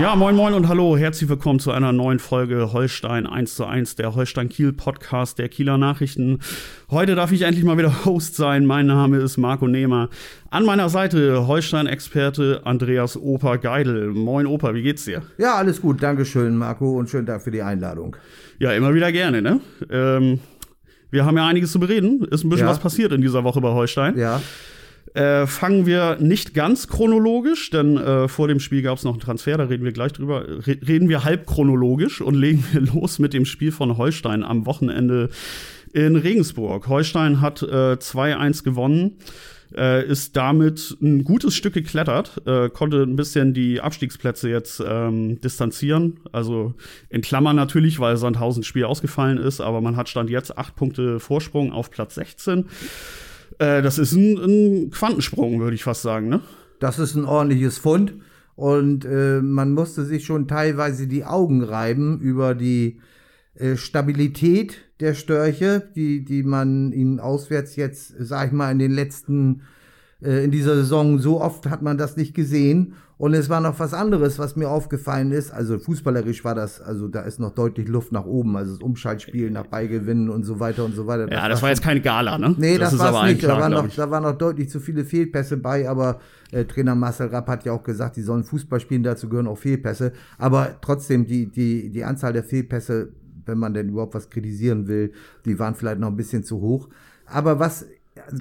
Ja, moin moin und hallo, herzlich willkommen zu einer neuen Folge Holstein 1 zu 1, der Holstein Kiel Podcast der Kieler Nachrichten. Heute darf ich endlich mal wieder Host sein. Mein Name ist Marco Nehmer. An meiner Seite Holstein-Experte Andreas Oper Geidel. Moin Oper, wie geht's dir? Ja, alles gut, Dankeschön Marco und schönen Dank für die Einladung. Ja, immer wieder gerne, ne? Ähm, wir haben ja einiges zu bereden. Ist ein bisschen Ja. was passiert in dieser Woche bei Holstein. Ja, Äh, fangen wir nicht ganz chronologisch, denn äh, vor dem Spiel gab es noch einen Transfer, da reden wir gleich drüber. Re reden wir halb chronologisch und legen wir los mit dem Spiel von Holstein am Wochenende in Regensburg. Holstein hat äh, 2-1 gewonnen. Äh, ist damit ein gutes Stück geklettert, äh, konnte ein bisschen die Abstiegsplätze jetzt ähm, distanzieren. Also in Klammern natürlich, weil Sandhausen Spiel ausgefallen ist, aber man hat Stand jetzt acht Punkte Vorsprung auf Platz 16. Äh, das ist ein, ein Quantensprung, würde ich fast sagen, ne? das ist ein ordentliches Fund und äh, man musste sich schon teilweise die Augen reiben über die äh, Stabilität der Störche, die, die man ihnen auswärts jetzt, sag ich mal, in den letzten, äh, in dieser Saison, so oft hat man das nicht gesehen. Und es war noch was anderes, was mir aufgefallen ist. Also fußballerisch war das, also da ist noch deutlich Luft nach oben. Also das Umschaltspiel nach Beigewinnen und so weiter und so weiter. Ja, das war jetzt keine Gala, ne? Nee, das, aber allen nicht. klar, da, waren noch, da waren noch deutlich zu viele Fehlpässe bei, aber äh, Trainer Marcel Rapp hat ja auch gesagt, die sollen Fußball spielen, dazu gehören auch Fehlpässe. Aber trotzdem, die, die, die Anzahl der Fehlpässe, wenn man denn überhaupt was kritisieren will, die waren vielleicht noch ein bisschen zu hoch. Aber was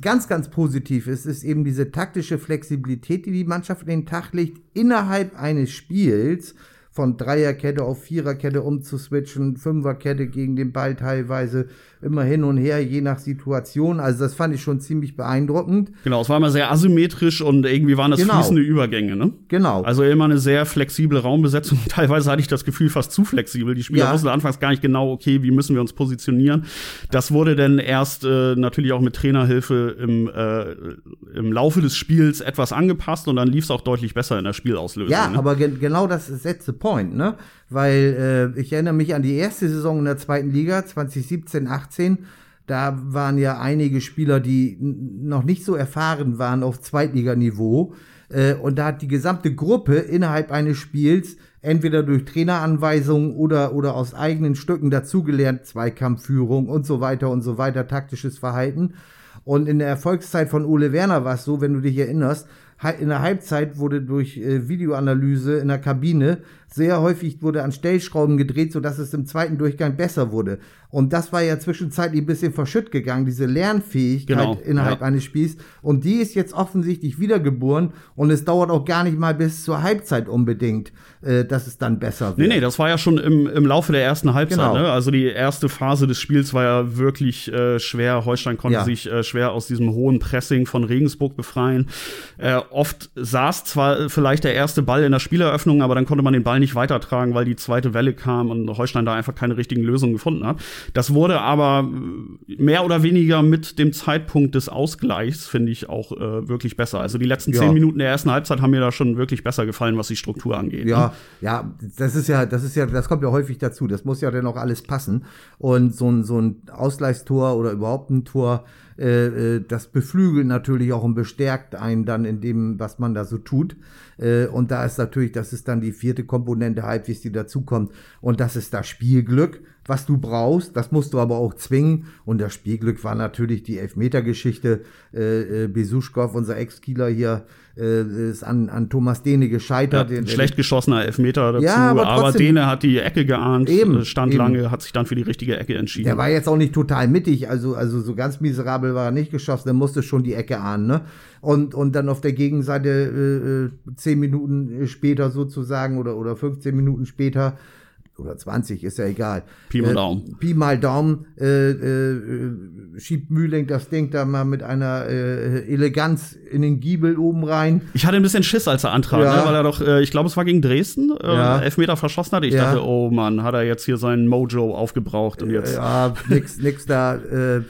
ganz, ganz positiv ist, ist eben diese taktische Flexibilität, die die Mannschaft in den Tag legt, innerhalb eines Spiels von Dreierkette auf Viererkette umzuswitchen, Fünferkette gegen den Ball teilweise, immer hin und her, je nach Situation. Also das fand ich schon ziemlich beeindruckend. Genau, es war immer sehr asymmetrisch und irgendwie waren das Genau. fließende Übergänge, ne? Genau. Also immer eine sehr flexible Raumbesetzung. Teilweise hatte ich das Gefühl, fast zu flexibel. Die Spieler Ja. wussten anfangs gar nicht genau, okay, wie müssen wir uns positionieren. Das wurde dann erst äh, natürlich auch mit Trainerhilfe im, äh, im Laufe des Spiels etwas angepasst und dann lief es auch deutlich besser in der Spielauslösung. Ja, ne? aber gen genau das ist that's the point, ne? Weil äh, ich erinnere mich an die erste Saison in der zweiten Liga, 2017, 18. Da waren ja einige Spieler, die noch nicht so erfahren waren auf Zweitliganiveau. Äh, und da hat die gesamte Gruppe innerhalb eines Spiels entweder durch Traineranweisungen oder, oder aus eigenen Stücken dazugelernt, Zweikampfführung und so weiter und so weiter, taktisches Verhalten. Und in der Erfolgszeit von Ole Werner war es so, wenn du dich erinnerst, in der Halbzeit wurde durch äh, Videoanalyse in der Kabine sehr häufig wurde an Stellschrauben gedreht, sodass es im zweiten Durchgang besser wurde. Und das war ja zwischenzeitlich ein bisschen verschütt gegangen, diese Lernfähigkeit Genau, innerhalb ja. eines Spiels. Und die ist jetzt offensichtlich wiedergeboren und es dauert auch gar nicht mal bis zur Halbzeit unbedingt, äh, dass es dann besser wird. Nee, nee, das war ja schon im, im Laufe der ersten Halbzeit. Genau. Ne? Also die erste Phase des Spiels war ja wirklich äh, schwer. Holstein konnte Ja. sich äh, schwer aus diesem hohen Pressing von Regensburg befreien. Äh, oft saß zwar vielleicht der erste Ball in der Spieleröffnung, aber dann konnte man den Ball nicht weitertragen, weil die zweite Welle kam und Holstein da einfach keine richtigen Lösungen gefunden hat. Das wurde aber äh, mehr oder weniger mit dem Zeitpunkt des Ausgleichs, finde ich, auch äh, wirklich besser. Also die letzten Ja. zehn Minuten der ersten Halbzeit haben mir da schon wirklich besser gefallen, was die Struktur angeht. ne? Ja, ja, das ist ja, das ist ja, das kommt ja häufig dazu. Das muss ja dann auch alles passen. Und so ein, so ein Ausgleichstor oder überhaupt ein Tor, äh, äh, das beflügelt natürlich auch und bestärkt einen dann in dem, was man da so tut. Äh, und da ist natürlich, das ist dann die vierte Komponente halbwegs, die dazukommt. Und das ist das Spielglück, was du brauchst. Das musst du aber auch zwingen. Und das Spielglück war natürlich die Elfmetergeschichte. Äh, äh, Besuschkow, unser Ex-Kieler hier, äh, ist an, an Thomas Dehne gescheitert. Ja, ein schlecht geschossener Elfmeter dazu, Ja, aber, aber Dene hat die Ecke geahnt, Eben, äh, stand eben. lange, hat sich dann für die richtige Ecke entschieden. Der war jetzt auch nicht total mittig, also, also so ganz miserabel war er nicht geschossen, der musste schon die Ecke ahnen, ne? Und, und dann auf der Gegenseite äh, äh, zehn Minuten später sozusagen oder, oder 15 Minuten später oder 20, ist ja egal. Pi mal Äh, Daumen. Pi mal Daumen äh, äh, schiebt Mühling das Ding da mal mit einer äh, Eleganz in den Giebel oben rein. Ich hatte ein bisschen Schiss, als er antrat, Ja. ne, weil er doch, äh, ich glaube, es war gegen Dresden, äh, Ja. Elfmeter verschossen hatte. Ich Ja. dachte, oh Mann, hat er jetzt hier seinen Mojo aufgebraucht und jetzt. Ja, nix, nix da. Äh,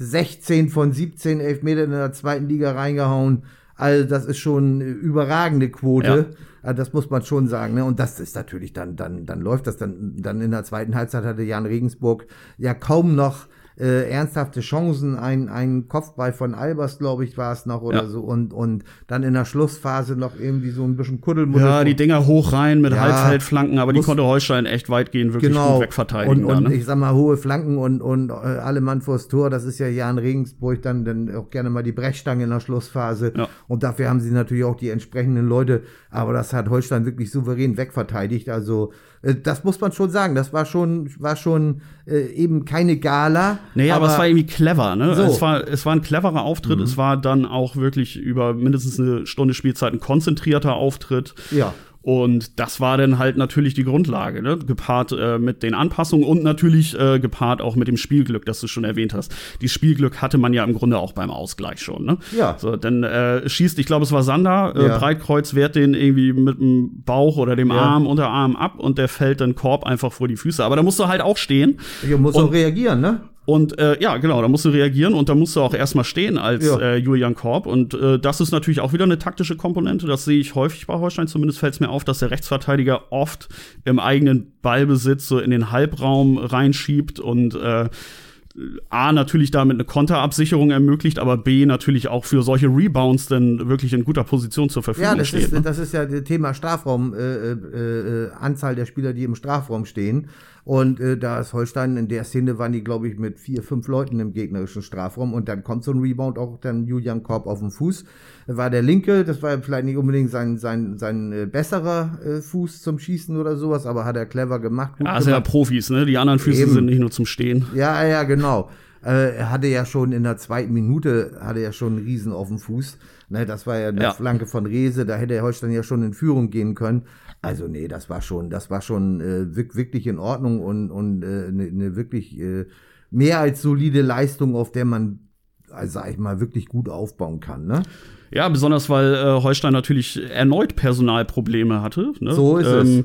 16 von 17 Elfmeter in der zweiten Liga reingehauen. Also das ist schon eine überragende Quote. Also das muss man schon sagen. Ne? Und das ist natürlich dann, dann, dann läuft das dann, dann in der zweiten Halbzeit hatte Jan Regensburg ja kaum noch äh, ernsthafte Chancen. Ein, ein Kopfball von Albers, glaube ich, war es noch oder Ja. so. Und, und dann in der Schlussphase noch irgendwie so ein bisschen Kuddelmuddel. Ja, die Dinger hoch rein mit Ja. Halbfeldflanken, aber die konnte Holstein echt weitgehend wirklich gut wegverteidigen. Genau. Und, da, und ne? ich sag mal, hohe Flanken und, und äh, alle Mann vors Tor, das ist ja Jan Regensburg dann, dann auch gerne mal die Brechstange in der Schlussphase. Ja. Und dafür haben sie natürlich auch die entsprechenden Leute, aber das hat Holstein wirklich souverän wegverteidigt. Also das muss man schon sagen. Das war schon, war schon äh, eben keine Gala. Nee, aber, es war irgendwie clever, ne? So. Es, war, es war ein cleverer Auftritt. Es war dann auch wirklich über mindestens eine Stunde Spielzeit ein konzentrierter Auftritt. Ja. Und das war dann halt natürlich die Grundlage, ne? gepaart äh, mit den Anpassungen und natürlich äh, gepaart auch mit dem Spielglück, das du schon erwähnt hast. Die Spielglück hatte man ja im Grunde auch beim Ausgleich schon. Ne? Ja. So, dann äh, schießt, ich glaube, es war Sander, äh, Ja. Breitkreuz wehrt den irgendwie mit dem Bauch oder dem Ja. Arm, Unterarm ab und der fällt dann Korb einfach vor die Füße. Aber da musst du halt auch stehen. Hier muss Und- auch reagieren, ne? Und äh, ja, genau, da musst du reagieren und da musst du auch erstmal stehen als Ja. äh, Julian Korb. Und äh, das ist natürlich auch wieder eine taktische Komponente. Das sehe ich häufig bei Holstein. Zumindest fällt es mir auf, dass der Rechtsverteidiger oft im eigenen Ballbesitz so in den Halbraum reinschiebt und äh, A, natürlich damit eine Konterabsicherung ermöglicht, aber B, natürlich auch für solche Rebounds dann wirklich in guter Position zur Verfügung Ja, das steht. ist, ne? das ist ja das Thema Strafraum, äh, äh, äh, Anzahl der Spieler, die im Strafraum stehen. Und äh, da ist Holstein in der Szene waren die, glaube ich, mit vier, fünf Leuten im gegnerischen Strafraum und dann kommt so ein Rebound auch dann Julian Korb auf den Fuß. War der linke, das war vielleicht nicht unbedingt sein, sein, sein äh, besserer äh, Fuß zum Schießen oder sowas, aber hat er clever gemacht. Ja, sind ja. Profis, ne? Die anderen Füße Eben. sind nicht nur zum Stehen. Ja, ja, genau. Äh, er hatte ja schon in der zweiten Minute, hatte er schon einen Riesen auf dem Fuß. Ne, das war ja eine Ja. Flanke von Rese, da hätte Holstein ja schon in Führung gehen können. Also nee, das war schon, das war schon äh, wirk- wirklich in Ordnung und, und äh, eine ne wirklich äh, mehr als solide Leistung, auf der man, also sag ich mal, wirklich gut aufbauen kann. Ne? Ja, besonders weil äh, Holstein natürlich erneut Personalprobleme hatte. Ne? So ist es.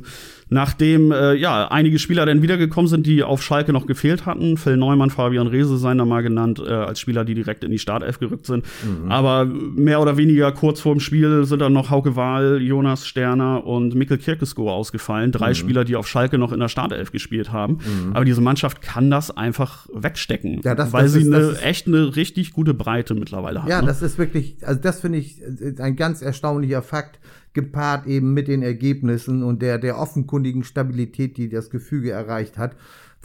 Nachdem äh, ja einige Spieler dann wiedergekommen sind, die auf Schalke noch gefehlt hatten. Phil Neumann, Fabian Rehse seien da mal genannt, äh, als Spieler, die direkt in die Startelf gerückt sind. Mhm. Aber mehr oder weniger kurz vor dem Spiel sind dann noch Hauke Wahl, Jonas Sterner und Mikkel Kirkesko ausgefallen. Drei Mhm. Spieler, die auf Schalke noch in der Startelf gespielt haben. Aber diese Mannschaft kann das einfach wegstecken, Ja, das- weil das sie ist- eine, echt eine richtig gute Breite mittlerweile hat. Ja, ne? das ist wirklich, also das finde ich äh, ein ganz erstaunlicher Fakt, gepaart eben mit den Ergebnissen und der, der offenkundigen Stabilität, die das Gefüge erreicht hat,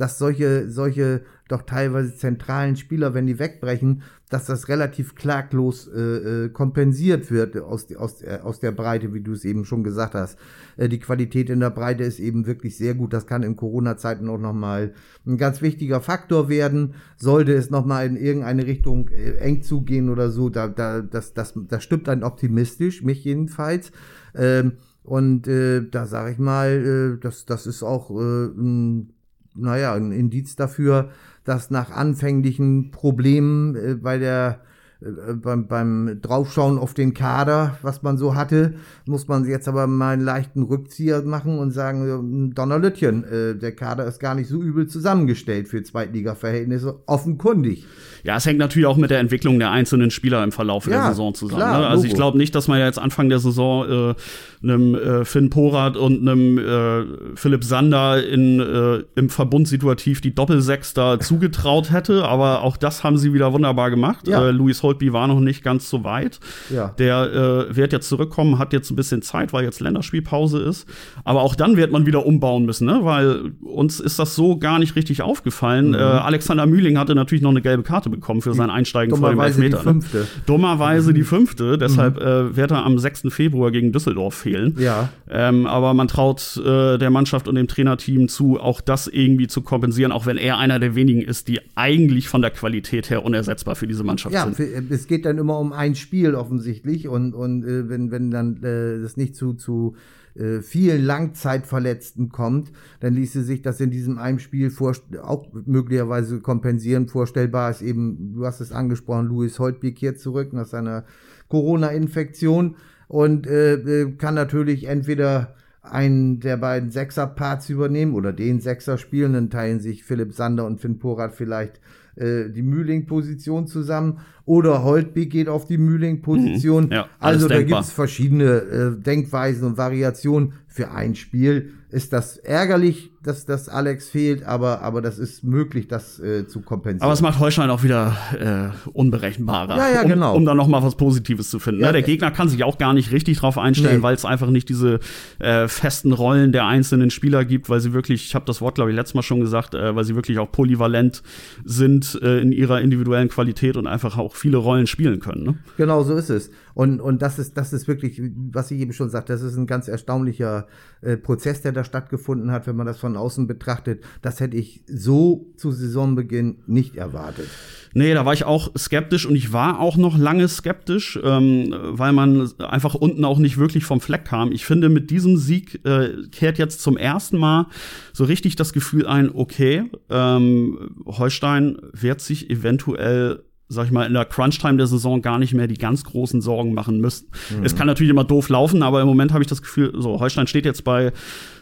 dass solche, solche doch teilweise zentralen Spieler, wenn die wegbrechen, dass das relativ klaglos äh, äh, kompensiert wird aus, aus, äh, aus der Breite, wie du es eben schon gesagt hast. Äh, die Qualität in der Breite ist eben wirklich sehr gut. Das kann in Corona-Zeiten auch nochmal ein ganz wichtiger Faktor werden. Sollte es nochmal in irgendeine Richtung äh, eng zugehen oder so, da, da, das, das, das stimmt dann optimistisch, mich jedenfalls. Ähm, und äh, da sage ich mal, äh, das, das ist auch äh, ein, naja, ein Indiz dafür, dass nach anfänglichen Problemen äh, bei der äh, beim, beim Draufschauen auf den Kader, was man so hatte, muss man jetzt aber mal einen leichten Rückzieher machen und sagen, äh, Donnerlütchen, äh, der Kader ist gar nicht so übel zusammengestellt für Zweitliga-Verhältnisse, offenkundig. Ja, es hängt natürlich auch mit der Entwicklung der einzelnen Spieler im Verlauf der Ja, Saison zusammen. klar, ne? Also ich glaube nicht, dass man ja jetzt Anfang der Saison äh, einem äh, Finn Porat und einem äh, Philipp Sander in, äh, im Verbund situativ die Doppelsechs da zugetraut hätte, aber auch das haben sie wieder wunderbar gemacht. Ja. Äh, Luis Holtby war noch nicht ganz so weit. Ja. Der äh, wird jetzt zurückkommen, hat jetzt ein bisschen Zeit, weil jetzt Länderspielpause ist. Aber auch dann wird man wieder umbauen müssen, ne? weil uns ist das so gar nicht richtig aufgefallen. Mhm. Äh, Alexander Mühling hatte natürlich noch eine gelbe Karte bekommen für sein Einsteigen vor dem Dummerweise die Elfmeter. ne? fünfte. Mhm. Dummerweise die fünfte, deshalb äh, wird er am 6. Februar gegen Düsseldorf fehlen. Ja. Ähm, aber man traut äh, der Mannschaft und dem Trainerteam zu, auch das irgendwie zu kompensieren, auch wenn er einer der wenigen ist, die eigentlich von der Qualität her unersetzbar für diese Mannschaft Ja, sind. äh, es geht dann immer um ein Spiel offensichtlich und, und äh, wenn, wenn dann äh, das nicht zu, zu äh, vielen Langzeitverletzten kommt, dann ließe sich das in diesem einen Spiel auch möglicherweise kompensieren. Vorstellbar ist eben, du hast es angesprochen, Louis Holtbeek kehrt zurück nach seiner Corona-Infektion und äh, äh, kann natürlich entweder einen der beiden Sechser-Parts übernehmen oder den Sechser spielen, dann teilen sich Philipp Sander und Finn Porat vielleicht äh, die Mühling-Position zusammen oder Holtbeek geht auf die Mühling-Position. Mhm, ja, also da gibt es verschiedene äh, Denkweisen und Variationen für ein Spiel ist das ärgerlich, dass das Alex fehlt, aber, aber das ist möglich, das äh, zu kompensieren. Aber es macht Holstein auch wieder äh, unberechenbarer. Ja, ja, genau. Um, um da noch mal was Positives zu finden. Ja, ne? Der Gegner kann sich auch gar nicht richtig drauf einstellen, nee. weil es einfach nicht diese äh, festen Rollen der einzelnen Spieler gibt, weil sie wirklich, ich habe das Wort, glaube ich, letztes Mal schon gesagt, äh, weil sie wirklich auch polyvalent sind äh, in ihrer individuellen Qualität und einfach auch viele Rollen spielen können. Ne? Genau so ist es. Und, und das ist, das ist wirklich, was ich eben schon sagte, das ist ein ganz erstaunlicher äh, Prozess, der da stattgefunden hat, wenn man das von außen betrachtet. Das hätte ich so zu Saisonbeginn nicht erwartet. Nee, da war ich auch skeptisch und ich war auch noch lange skeptisch, ähm, weil man einfach unten auch nicht wirklich vom Fleck kam. Ich finde, mit diesem Sieg äh, kehrt jetzt zum ersten Mal so richtig das Gefühl ein, okay, ähm, Holstein wird sich eventuell sag ich mal, in der Crunch-Time der Saison gar nicht mehr die ganz großen Sorgen machen müssten. Mhm. Es kann natürlich immer doof laufen, aber im Moment habe ich das Gefühl, so, Holstein steht jetzt bei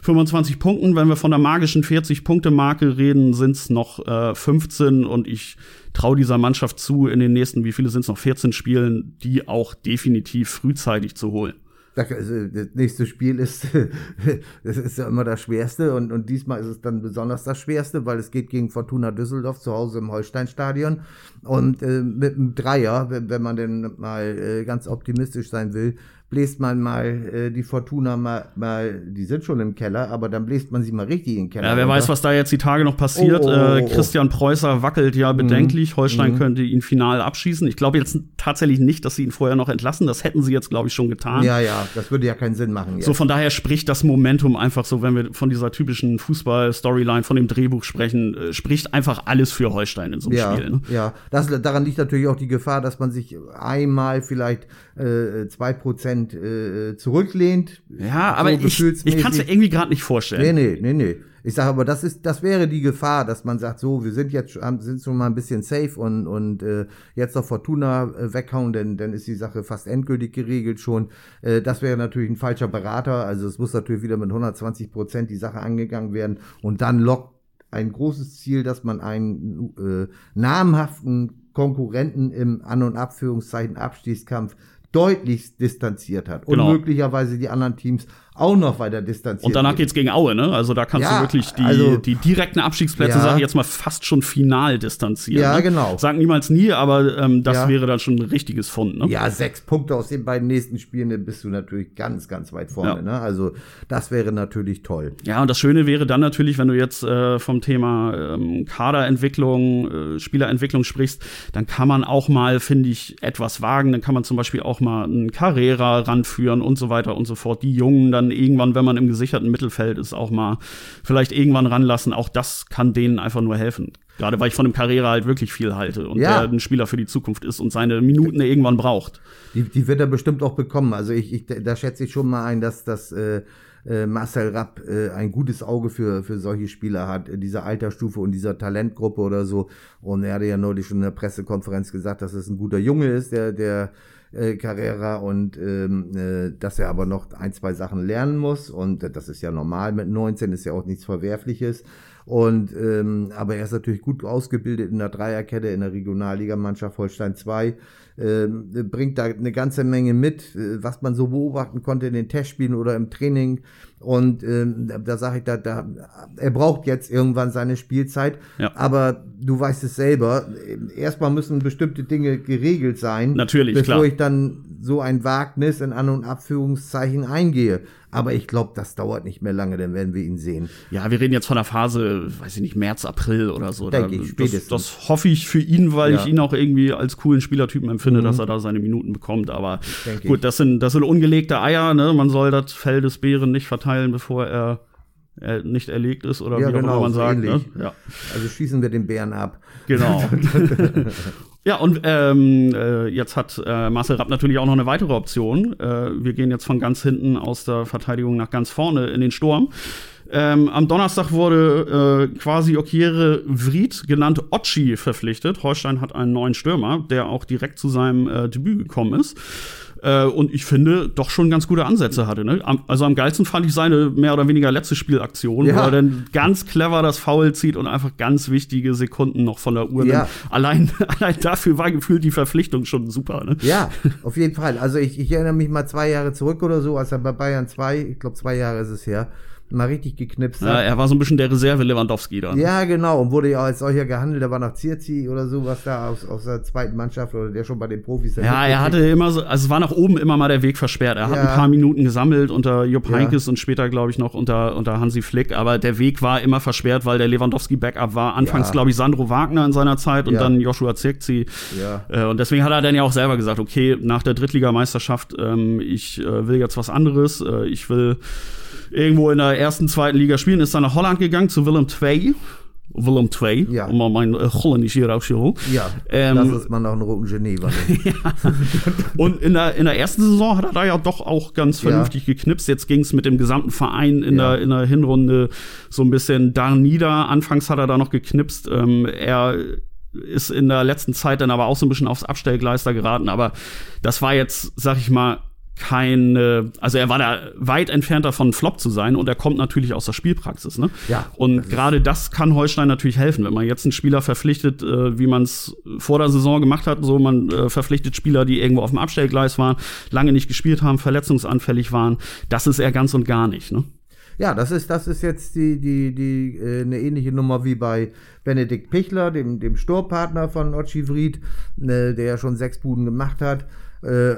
25 Punkten. Wenn wir von der magischen 40-Punkte-Marke reden, sind es noch äh, 15 und ich traue dieser Mannschaft zu, in den nächsten, wie viele sind es noch, 14 Spielen, die auch definitiv frühzeitig zu holen. Also, das nächste Spiel ist, das ist ja immer das Schwerste und, und diesmal ist es dann besonders das Schwerste, weil es geht gegen Fortuna Düsseldorf zu Hause im Holsteinstadion und äh, mit einem Dreier, wenn, man denn mal äh, ganz optimistisch sein will, bläst man mal äh, die Fortuna mal, mal, die sind schon im Keller, aber dann bläst man sie mal richtig in den Keller. Ja, wer weiß, was da jetzt die Tage noch passiert. Oh, oh, oh, äh, oh. Christian Preußer wackelt ja bedenklich. Mhm. Holstein mhm. könnte ihn final abschießen. Ich glaube jetzt tatsächlich nicht, dass sie ihn vorher noch entlassen. Das hätten sie jetzt, glaube ich, schon getan. Ja, ja, das würde ja keinen Sinn machen. Jetzt. So, von daher spricht das Momentum einfach so, wenn wir von dieser typischen Fußball-Storyline, von dem Drehbuch sprechen, äh, spricht einfach alles für Holstein in so einem ja, Spiel. Ne? Ja, das, daran liegt natürlich auch die Gefahr, dass man sich einmal vielleicht äh, zwei Prozent äh, zurücklehnt. Ja, aber so ich, ich kann es mir irgendwie gerade nicht vorstellen. Nee, nee, nee, nee. Ich sage aber, das ist, das wäre die Gefahr, dass man sagt, so, wir sind jetzt sind schon mal ein bisschen safe und und äh, jetzt noch Fortuna äh, weghauen, denn dann ist die Sache fast endgültig geregelt schon. Äh, das wäre natürlich ein falscher Berater. Also es muss natürlich wieder mit 120 Prozent die Sache angegangen werden und dann lockt ein großes Ziel, dass man einen äh, namhaften Konkurrenten im An- und Abführungszeichen Abstiegskampf deutlich distanziert hat. Genau. Und möglicherweise die anderen Teams auch noch weiter distanziert. Und danach geht's gegen Aue, ne? Also da kannst ja, du wirklich die, also, die direkten Abstiegsplätze, ja. sage ich jetzt mal, fast schon final distanzieren. Ja, ne? genau. Sag niemals nie, aber ähm, das ja. wäre dann schon ein richtiges Fund, ne? Ja, sechs Punkte aus den beiden nächsten Spielen, dann bist du natürlich ganz, ganz weit vorne, ne? Also das wäre natürlich toll. Ja, und das Schöne wäre dann natürlich, wenn du jetzt äh, vom Thema ähm, Kaderentwicklung, äh, Spielerentwicklung sprichst, dann kann man auch mal, finde ich, etwas wagen. Dann kann man zum Beispiel auch mal einen Carrera ranführen und so weiter und so fort. Die Jungen dann irgendwann, wenn man im gesicherten Mittelfeld ist, auch mal vielleicht irgendwann ranlassen. Auch das kann denen einfach nur helfen. Gerade weil ich von dem Carrera halt wirklich viel halte und ja. der ein Spieler für die Zukunft ist und seine Minuten irgendwann braucht. Die, die wird er bestimmt auch bekommen. Also ich, ich da schätze ich schon mal ein, dass das äh, äh, Marcel Rapp äh, ein gutes Auge für, für solche Spieler hat, in dieser Altersstufe und dieser Talentgruppe oder so. Und er hatte ja neulich schon in der Pressekonferenz gesagt, dass es ein guter Junge ist, der, der äh, Carrera und ähm, äh, dass er aber noch ein, zwei Sachen lernen muss und äh, das ist ja normal mit 19, ist ja auch nichts Verwerfliches. Und ähm, aber er ist natürlich gut ausgebildet in der Dreierkette in der Regionalligamannschaft Holstein 2 äh, bringt da eine ganze Menge mit, äh, was man so beobachten konnte in den Testspielen oder im Training. Und ähm, da sage ich, da, da, er braucht jetzt irgendwann seine Spielzeit. Ja. Aber du weißt es selber, erstmal müssen bestimmte Dinge geregelt sein, Natürlich, bevor klar. ich dann so ein Wagnis in An- und Abführungszeichen eingehe. Aber ich glaube, das dauert nicht mehr lange, dann werden wir ihn sehen. Ja, wir reden jetzt von der Phase, weiß ich nicht, März, April oder so. Denke ich, spätestens. Das, das hoffe ich für ihn, weil ja. ich ihn auch irgendwie als coolen Spielertypen empfinde, mhm. dass er da seine Minuten bekommt. Aber gut, das sind, das sind ungelegte Eier. Ne? Man soll das Fell des Bären nicht verteilen, bevor er nicht erlegt ist oder Ja, wie auch genau, immer man sagt. Ne? Ja. Also schießen wir den Bären ab. Genau. ja, und ähm, äh, jetzt hat äh, Marcel Rapp natürlich auch noch eine weitere Option. Äh, wir gehen jetzt von ganz hinten aus der Verteidigung nach ganz vorne in den Sturm. Ähm, am Donnerstag wurde äh, quasi Okiere Vried, genannt Ochi, verpflichtet. Holstein hat einen neuen Stürmer, der auch direkt zu seinem äh, Debüt gekommen ist. Äh, und ich finde, doch schon ganz gute Ansätze hatte. Ne? Am, also am geilsten fand ich seine mehr oder weniger letzte Spielaktion, Ja. wo er dann ganz clever das Foul zieht und einfach ganz wichtige Sekunden noch von der Uhr. Ja. nimmt. Allein, allein dafür war gefühlt die Verpflichtung schon super. Ne? Ja, auf jeden Fall. Also ich, ich erinnere mich mal zwei Jahre zurück oder so, als er bei Bayern 2, ich glaube zwei Jahre ist es her, mal richtig geknipst Ja, hat. er war so ein bisschen der Reserve Lewandowski da. ne? Ja, genau. Und wurde ja als solcher gehandelt. Da war noch Zirzi oder so, was da aus, aus der zweiten Mannschaft oder der schon bei den Profis Ja, er hatte immer so, also es war nach oben immer mal der Weg versperrt. Er hat Ja. ein paar Minuten gesammelt unter Jupp Ja. Heynckes und später, glaube ich, noch unter, unter Hansi Flick, aber der Weg war immer versperrt, weil der Lewandowski-Backup war. Anfangs, Ja. glaube ich, Sandro Wagner in seiner Zeit und dann Joshua Zirkzee. Ja. Äh, und deswegen hat er dann ja auch selber gesagt, okay, nach der Drittligameisterschaft, ähm, ich äh, will jetzt was anderes. Äh, ich will irgendwo in der ersten, zweiten Liga spielen. Ist dann nach Holland gegangen zu Willem II. Willem II, Ja. um mal mein äh, Holländisch hier rauszuholen. Ja, Ähm, lass uns mal noch einen roten Geneva nehmen. Und in der, in der ersten Saison hat er da ja doch auch ganz Ja. vernünftig geknipst. Jetzt ging es mit dem gesamten Verein in, Ja. der, in der Hinrunde so ein bisschen da nieder. Anfangs hat er da noch geknipst. Ähm, er ist in der letzten Zeit dann aber auch so ein bisschen aufs Abstellgleis da geraten. Aber das war jetzt, sag ich mal, keine, also er war da weit entfernt davon, Flop zu sein und er kommt natürlich aus der Spielpraxis. Ne? Ja, Und gerade das kann Holstein natürlich helfen, wenn man jetzt einen Spieler verpflichtet, äh, wie man es vor der Saison gemacht hat. So, man äh, verpflichtet Spieler, die irgendwo auf dem Abstellgleis waren, lange nicht gespielt haben, verletzungsanfällig waren. Das ist er ganz und gar nicht. Ne? Ja, das ist, das ist jetzt die, die, die, äh, eine ähnliche Nummer wie bei Benedikt Pichler, dem, dem Sturmpartner von Ochi Vried, ne, der ja schon sechs Buden gemacht hat. Äh,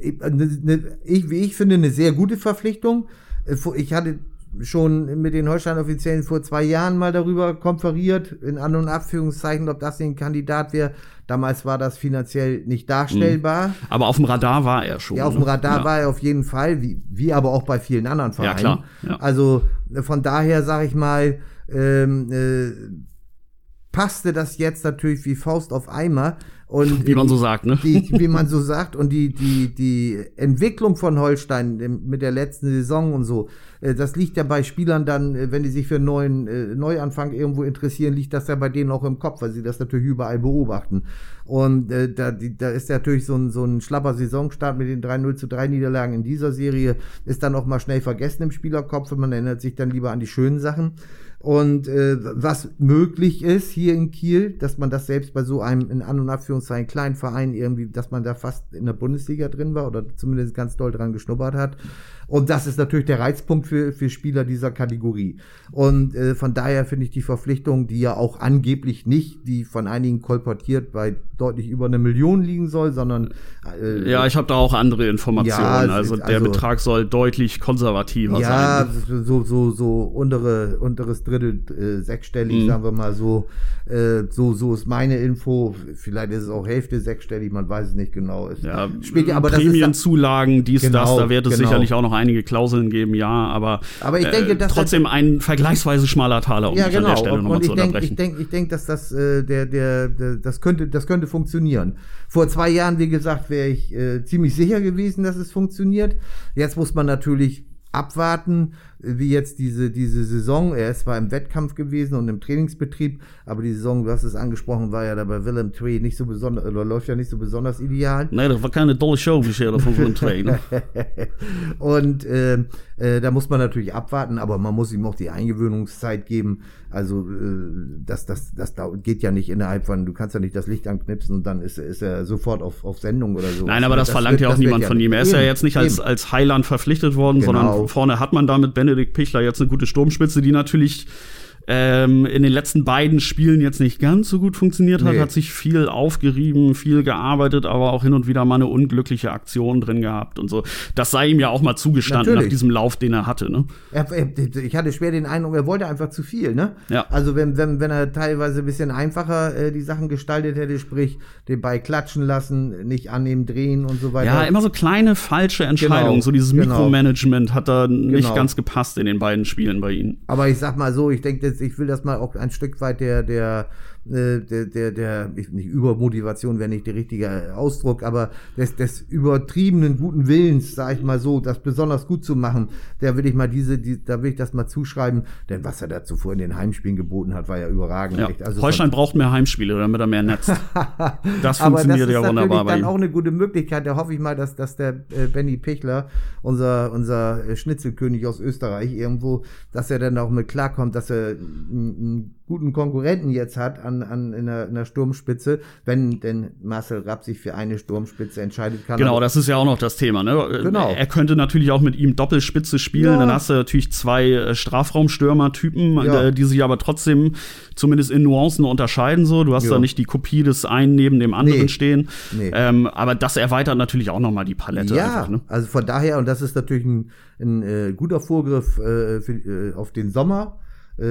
ich, ne, ich, wie ich finde, eine sehr gute Verpflichtung. Äh, Ich hatte schon mit den Holstein-Offiziellen vor zwei Jahren mal darüber konferiert, in An- und Abführungszeichen, ob das ein Kandidat wäre. Damals war das finanziell nicht darstellbar. Aber auf dem Radar war er schon. Ja, auf dem ne? Radar Ja. war er auf jeden Fall, wie, wie aber auch bei vielen anderen Vereinen. klar, ja. Also äh, von daher sage ich mal, ähm, äh, passte das jetzt natürlich wie Faust auf Eimer. Und Wie man so sagt, ne? die, wie man so sagt, und die, die, die Entwicklung von Holstein mit der letzten Saison und so, äh, das liegt ja bei Spielern dann, äh, wenn die sich für einen neuen äh, Neuanfang irgendwo interessieren, liegt das ja bei denen auch im Kopf, weil sie das natürlich überall beobachten. Und äh, da, die, da ist natürlich so ein, so ein schlapper Saisonstart mit den 3-0 zu 3 Niederlagen in dieser Serie, ist dann auch mal schnell vergessen im Spielerkopf und man erinnert sich dann lieber an die schönen Sachen. Und äh, was möglich ist hier in Kiel, dass man das selbst bei so einem in An- und Abführungszeichen kleinen Verein irgendwie, dass man da fast in der Bundesliga drin war oder zumindest ganz doll dran geschnuppert hat. Und das ist natürlich der Reizpunkt für, für Spieler dieser Kategorie. Und äh, von daher finde ich die Verpflichtung, die ja auch angeblich nicht, die von einigen kolportiert, bei deutlich über eine Million liegen soll, sondern äh, Ja, ich habe da auch andere Informationen. Ja, also ist- der also- Betrag soll deutlich konservativer Ja, sein. so, so, so untere, unteres Drittel, äh, sechsstellig, Mhm. sagen wir mal so. Äh, so. So ist meine Info. Vielleicht ist es auch Hälfte sechsstellig, man weiß es nicht genau. Es Ja, spielt ja, aber Prämienzulagen, dies, Genau, das, da wird es genau. sicherlich auch noch einige Klauseln geben, ja, aber, Aber ich denke, äh, trotzdem ein vergleichsweise schmaler Taler, um ja, mich an genau. der Stelle Und, nochmal zu ich denke, unterbrechen. ich denke, ich denke, dass das äh, der, der, der, das könnte, das könnte funktionieren. Vor zwei Jahren, wie gesagt, wäre ich äh, ziemlich sicher gewesen, dass es funktioniert. Jetzt muss man natürlich abwarten, wie jetzt diese, diese Saison. Er ist zwar im Wettkampf gewesen und im Trainingsbetrieb, aber die Saison, du hast es angesprochen, war ja da bei Willem Tree nicht so besonders, oder läuft ja nicht so besonders ideal. Nee, das war keine dolle Show bisher von Willem II. Ne? und äh, äh, da muss man natürlich abwarten, aber man muss ihm auch die Eingewöhnungszeit geben. Also äh, das, das, das geht ja nicht innerhalb von, du kannst ja nicht das Licht anknipsen und dann ist, ist er sofort auf, auf Sendung oder so. Nein, aber das, verlangt wird- ja auch das niemand von ihm. Er ist ja Eben, jetzt nicht als, eben. als Heiland verpflichtet worden, Genau. sondern vorne hat man da mit Benedikt Pichler jetzt eine gute Sturmspitze, die natürlich ähm, in den letzten beiden Spielen jetzt nicht ganz so gut funktioniert hat, Nee. hat sich viel aufgerieben, viel gearbeitet, aber auch hin und wieder mal eine unglückliche Aktion drin gehabt und so. Das sei ihm ja auch mal zugestanden Natürlich. nach diesem Lauf, den er hatte. Ne? Er, er, ich hatte schwer den Eindruck, er wollte einfach zu viel, ne? Ja. Also wenn, wenn, wenn er teilweise ein bisschen einfacher äh, die Sachen gestaltet hätte, sprich den Ball klatschen lassen, nicht annehmen, drehen und so weiter. Ja, immer so kleine falsche Entscheidungen. Genau, so dieses genau. Mikromanagement hat da nicht Genau. ganz gepasst in den beiden Spielen bei ihm. Aber ich sag mal so, ich denke, jetzt, ich will das mal auch ein Stück weit der, der, äh, der, der, der ich, nicht Übermotivation wäre nicht der richtige Ausdruck, aber des, des übertriebenen guten Willens, sag ich mal so, das besonders gut zu machen, der will ich mal diese, die, da will ich das mal zuschreiben, denn was er da zuvor in den Heimspielen geboten hat, war ja überragend. Ja. Also Holstein braucht mehr Heimspiele, damit er mehr netzt. Das das funktioniert ist ja wunderbar bei dann ihm. auch eine gute Möglichkeit. Da hoffe ich mal, dass, dass der äh, Benny Pichler, unser, unser äh, Schnitzelkönig aus Österreich, irgendwo, dass er dann auch mit klarkommt, dass er einen, einen guten Konkurrenten jetzt hat an, an, in, der, in der Sturmspitze, wenn denn Marcel Rapp sich für eine Sturmspitze entscheidet kann. Genau, das ist ja auch noch das Thema. Ne? Genau. Er könnte natürlich auch mit ihm Doppelspitze spielen. Ja. Dann hast du natürlich zwei äh, Strafraumstürmer-Typen, Ja. äh, die sich aber trotzdem zumindest in Nuancen unterscheiden. So, du hast Ja. da nicht die Kopie des einen neben dem anderen Nee. stehen. Nee. Ähm, aber das erweitert natürlich auch noch mal die Palette. Ja, einfach, ne? also von daher, und das ist natürlich ein, ein äh, guter Vorgriff äh, für, äh, auf den Sommer,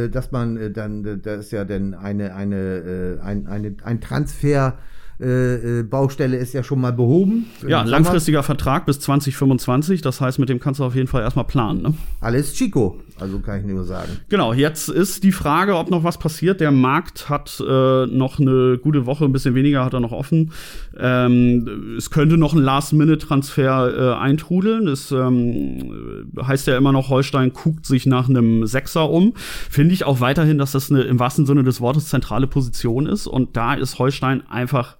dass man äh, dann, äh, da ist ja dann eine, eine, äh, ein, eine, ein Transfer. Äh, äh, Baustelle ist ja schon mal behoben. Ja, langfristiger Vertrag bis 2025. Das heißt, mit dem kannst du auf jeden Fall erstmal planen. Ne? Alles Chico, also kann ich nur sagen. Genau, jetzt ist die Frage, ob noch was passiert. Der Markt hat äh, noch eine gute Woche, ein bisschen weniger hat er noch offen. Ähm, es könnte noch ein Last-Minute-Transfer äh, eintrudeln. Es ähm, heißt ja immer noch, Holstein guckt sich nach einem Sechser um. Finde ich auch weiterhin, dass das eine im wahrsten Sinne des Wortes zentrale Position ist. Und da ist Holstein einfach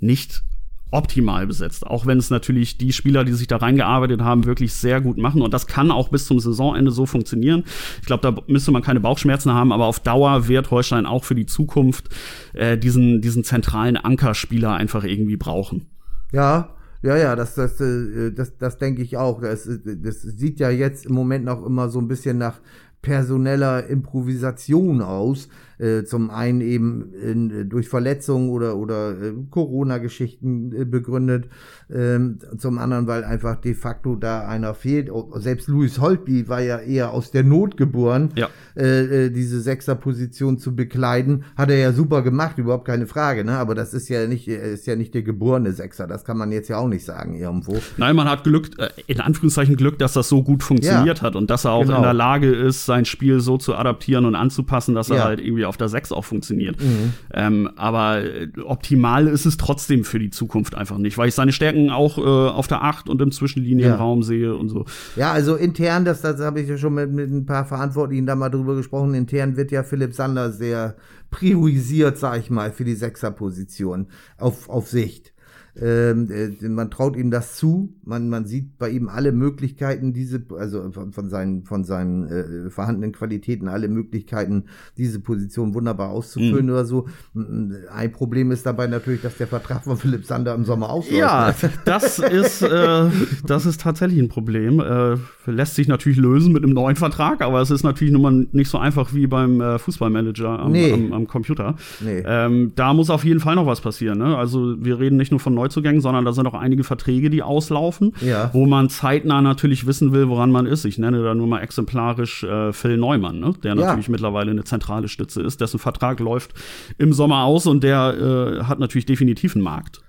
nicht optimal besetzt. Auch wenn es natürlich die Spieler, die sich da reingearbeitet haben, wirklich sehr gut machen. Und das kann auch bis zum Saisonende so funktionieren. Ich glaube, da müsste man keine Bauchschmerzen haben, aber auf Dauer wird Holstein auch für die Zukunft äh, diesen, diesen zentralen Ankerspieler einfach irgendwie brauchen. Ja, ja, ja, das, das, äh, das, das denke ich auch. Das, äh, das sieht ja jetzt im Moment noch immer so ein bisschen nach personeller Improvisation aus. Äh, zum einen eben in, äh, durch Verletzungen oder, oder äh, Corona-Geschichten äh, begründet. Ähm, zum anderen, weil einfach de facto da einer fehlt. Selbst Louis Holtby war ja eher aus der Not geboren, Ja. äh, äh, diese Sechserposition zu bekleiden. Hat er ja super gemacht, überhaupt keine Frage. Ne? Aber das ist ja nicht, er ist ja nicht der geborene Sechser. Das kann man jetzt ja auch nicht sagen irgendwo. Nein, man hat Glück, äh, in Anführungszeichen Glück, dass das so gut funktioniert Ja. hat und dass er auch Genau. in der Lage ist, sein Spiel so zu adaptieren und anzupassen, dass er Ja. Mhm. halt irgendwie auf der 6 auch funktioniert. Ähm, aber äh, optimal ist es trotzdem für die Zukunft einfach nicht, weil ich seine Stärken auch äh, auf der 8 und im Zwischenlinienraum sehe und so. Ja, also intern, das, das habe ich ja schon mit, mit ein paar Verantwortlichen da mal drüber gesprochen. Intern wird ja Philipp Sander sehr priorisiert, sag ich mal, für die Sechserposition auf, auf Sicht. Ähm, äh, man traut ihm das zu. Man, man sieht bei ihm alle Möglichkeiten, diese, also von, von seinen, von seinen äh, vorhandenen Qualitäten, alle Möglichkeiten, diese Position wunderbar auszufüllen Mhm. oder so. Ein Problem ist dabei natürlich, dass der Vertrag von Philipp Sander im Sommer ausläuft. Ja, das ist, äh, das ist tatsächlich ein Problem. Äh, lässt sich natürlich lösen mit einem neuen Vertrag, aber es ist natürlich nun mal nicht so einfach wie beim äh, Fußballmanager am, Nee. am, am Computer. Nee. Ähm, da muss auf jeden Fall noch was passieren. Ne? Also wir reden nicht nur von Neuzugängen, sondern da sind auch einige Verträge, die auslaufen, Ja. wo man zeitnah natürlich wissen will, woran man ist. Ich nenne da nur mal exemplarisch äh, Phil Neumann, ne? der Ja. natürlich mittlerweile eine zentrale Stütze ist, dessen Vertrag läuft im Sommer aus und der äh, hat natürlich definitiv einen Markt.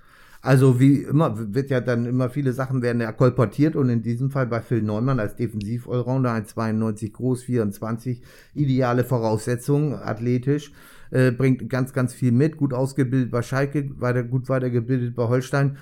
Also wie immer wird ja dann immer viele Sachen werden ja kolportiert und in diesem Fall bei Phil Neumann als Defensiv-Allrounder 1,92 groß, 24, ideale Voraussetzungen, athletisch, äh, bringt ganz, ganz viel mit, gut ausgebildet bei Schalke, weiter, gut weitergebildet bei Holstein.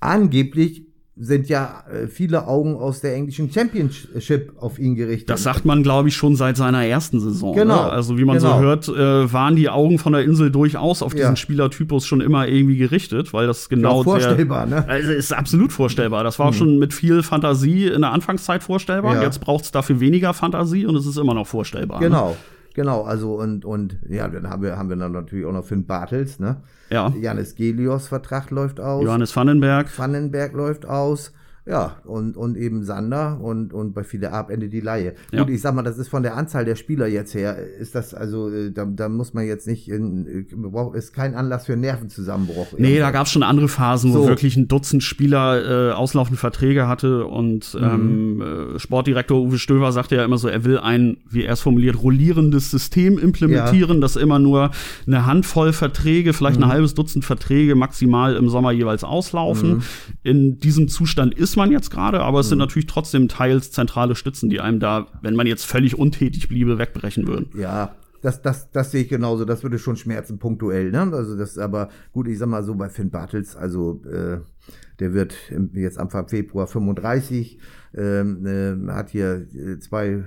Angeblich sind ja äh, viele Augen aus der englischen Championship auf ihn gerichtet. Das sagt man, glaube ich, schon seit seiner ersten Saison. Genau, Ne? Also wie man genau. so hört, äh, waren die Augen von der Insel durchaus auf diesen Ja. Spielertypus schon immer irgendwie gerichtet, weil das genau auch vorstellbar, der, ne? Mhm. Also ist absolut vorstellbar. Das war auch schon mit viel Fantasie in der Anfangszeit vorstellbar. Ja. Jetzt braucht es dafür weniger Fantasie und es ist immer noch vorstellbar. Ne? Genau. Also und und ja, dann haben wir haben wir dann natürlich auch noch Finn Bartels, ne? Ja. Janis Gelios Vertrag läuft aus. Johannes Vandenberg. Vandenberg läuft aus. Ja, und, und eben Sander und, und bei Fide Ab endet die Laie. Ja. Gut, ich sag mal, das ist von der Anzahl der Spieler jetzt her, ist das also, äh, da, da muss man jetzt nicht, in, äh, ist kein Anlass für Nervenzusammenbruch. Nee, da gab es schon andere Phasen, wo So. wirklich ein Dutzend Spieler äh, auslaufende Verträge hatte und ähm, äh, Sportdirektor Uwe Stöver sagte ja immer so, er will ein, wie er es formuliert, rollierendes System implementieren, das immer nur eine Handvoll Verträge, vielleicht ein halbes Dutzend Verträge maximal im Sommer jeweils auslaufen. In diesem Zustand ist man jetzt gerade, aber es sind natürlich trotzdem teils zentrale Stützen, die einem da, wenn man jetzt völlig untätig bliebe, wegbrechen würden. Ja, das, das, das sehe ich genauso. Das würde schon schmerzen punktuell. Ne? Also das aber gut, ich sag mal so bei Finn Bartels, also äh, der wird jetzt Anfang Februar 35, ähm, äh, hat hier äh, zwei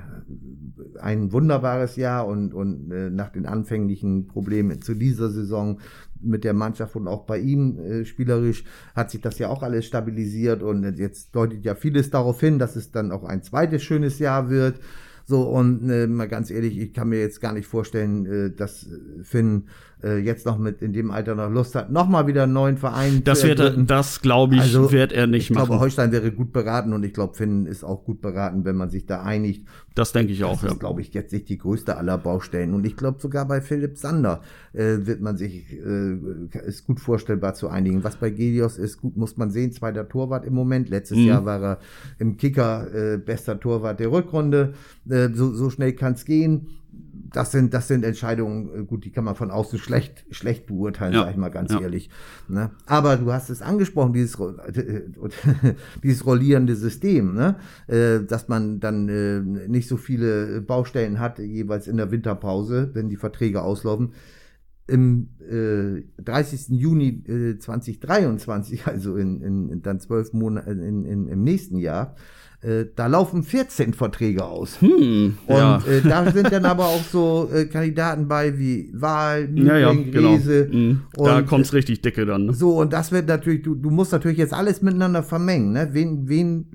ein wunderbares Jahr und, und äh, nach den anfänglichen Problemen zu dieser Saison mit der Mannschaft und auch bei ihm äh, spielerisch hat sich das ja auch alles stabilisiert und jetzt deutet ja vieles darauf hin, dass es dann auch ein zweites schönes Jahr wird. So, und äh, mal ganz ehrlich, ich kann mir jetzt gar nicht vorstellen, äh, dass Finn äh, jetzt noch mit in dem Alter noch Lust hat, nochmal wieder einen neuen Verein Das zu wird er, das glaube ich, Also, wird er nicht Ich glaube, machen. Holstein wäre gut beraten und ich glaube, Finn ist auch gut beraten, wenn man sich da einigt. Das denke ich auch, Das ja. ist, glaube ich, jetzt nicht die größte aller Baustellen. Und ich glaube, sogar bei Philipp Sander äh, wird man sich, äh, ist gut vorstellbar zu einigen. Was bei Gelios ist, gut, muss man sehen, zweiter Torwart im Moment. Letztes Mhm. Jahr war er im Kicker äh, bester Torwart der Rückrunde. Äh, so, so schnell kann es gehen. Das sind, das sind Entscheidungen, äh, gut, die kann man von außen schlecht, schlecht beurteilen, Ja, sag ich mal ganz ja. ehrlich. Ne? Aber du hast es angesprochen, dieses, äh, dieses rollierende System, ne? äh, dass man dann nicht so viele Baustellen hat, jeweils in der Winterpause, wenn die Verträge auslaufen. Im äh, 30. Juni äh, 2023, also in, in, in dann zwölf Monaten in, in, im nächsten Jahr, äh, da laufen 14 Verträge aus. Hm, Und ja. äh, da sind dann aber auch so äh, Kandidaten bei wie Wahl, ja, ja, Mühling, genau. Grese. Mhm. Da kommt's richtig dicke dann. Ne? so, und das wird natürlich, du, du musst natürlich jetzt alles miteinander vermengen. Ne? Wen, wen,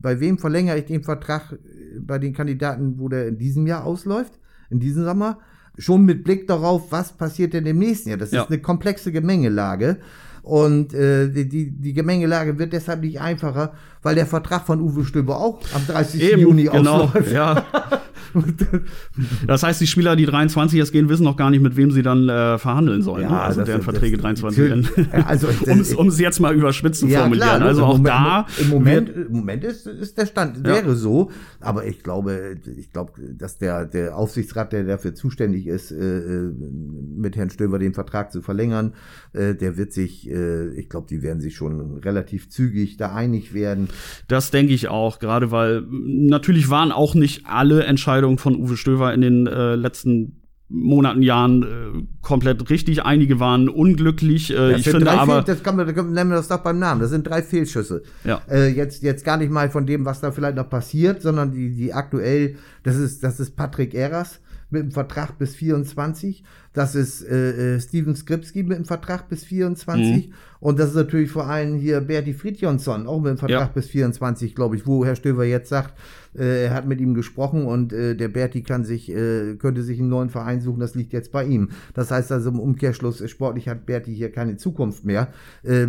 bei wem verlängere ich den Vertrag äh, bei den Kandidaten, wo der in diesem Jahr ausläuft, in diesem Sommer? Schon mit Blick darauf, was passiert denn im nächsten Jahr. Das Ja. ist eine komplexe Gemengelage. Und äh, die, die, Gemengelage wird deshalb nicht einfacher, weil der Vertrag von Uwe Stöber auch am 30. Juni genau. ausläuft. Ja. Das heißt, die Spieler, die 23 jetzt gehen, wissen noch gar nicht, mit wem sie dann äh, verhandeln sollen. Ja, ne? Also deren das- Verträge das- 23 werden. Ja, also, um es jetzt mal überspitzt zu formulieren. ne, also im auch Moment, da Im Moment, im Moment ist, ist der Stand, Ja. wäre so. Aber ich glaube, ich glaube, dass der, der Aufsichtsrat, der dafür zuständig ist, äh, äh, mit Herrn Stöber den Vertrag zu verlängern, äh, der wird sich, äh, ich glaube, die werden sich schon relativ zügig da einig werden. Das denke ich auch, gerade weil natürlich waren auch nicht alle Entscheidungen von Uwe Stöver in den äh, letzten Monaten, Jahren äh, komplett richtig. Einige waren unglücklich. Äh, Das ich sind finde drei aber, Fehl, das kann man, nennen wir das doch beim Namen. Das sind drei Fehlschüsse. Ja. Äh, jetzt, jetzt gar nicht mal von dem, was da vielleicht noch passiert, sondern die, die aktuell, das ist, das ist Patrick Eras mit dem Vertrag bis 24. Das ist äh, äh, Steven Skripski mit dem Vertrag bis 24. Mhm. Und das ist natürlich vor allem hier Berti Fridjonsson, auch mit dem Vertrag Ja. bis 24, glaube ich, wo Herr Stöver jetzt sagt, äh, er hat mit ihm gesprochen und äh, der Berti kann sich, äh, könnte sich einen neuen Verein suchen, das liegt jetzt bei ihm. Das heißt also im Umkehrschluss, äh, sportlich hat Berti hier keine Zukunft mehr. Äh,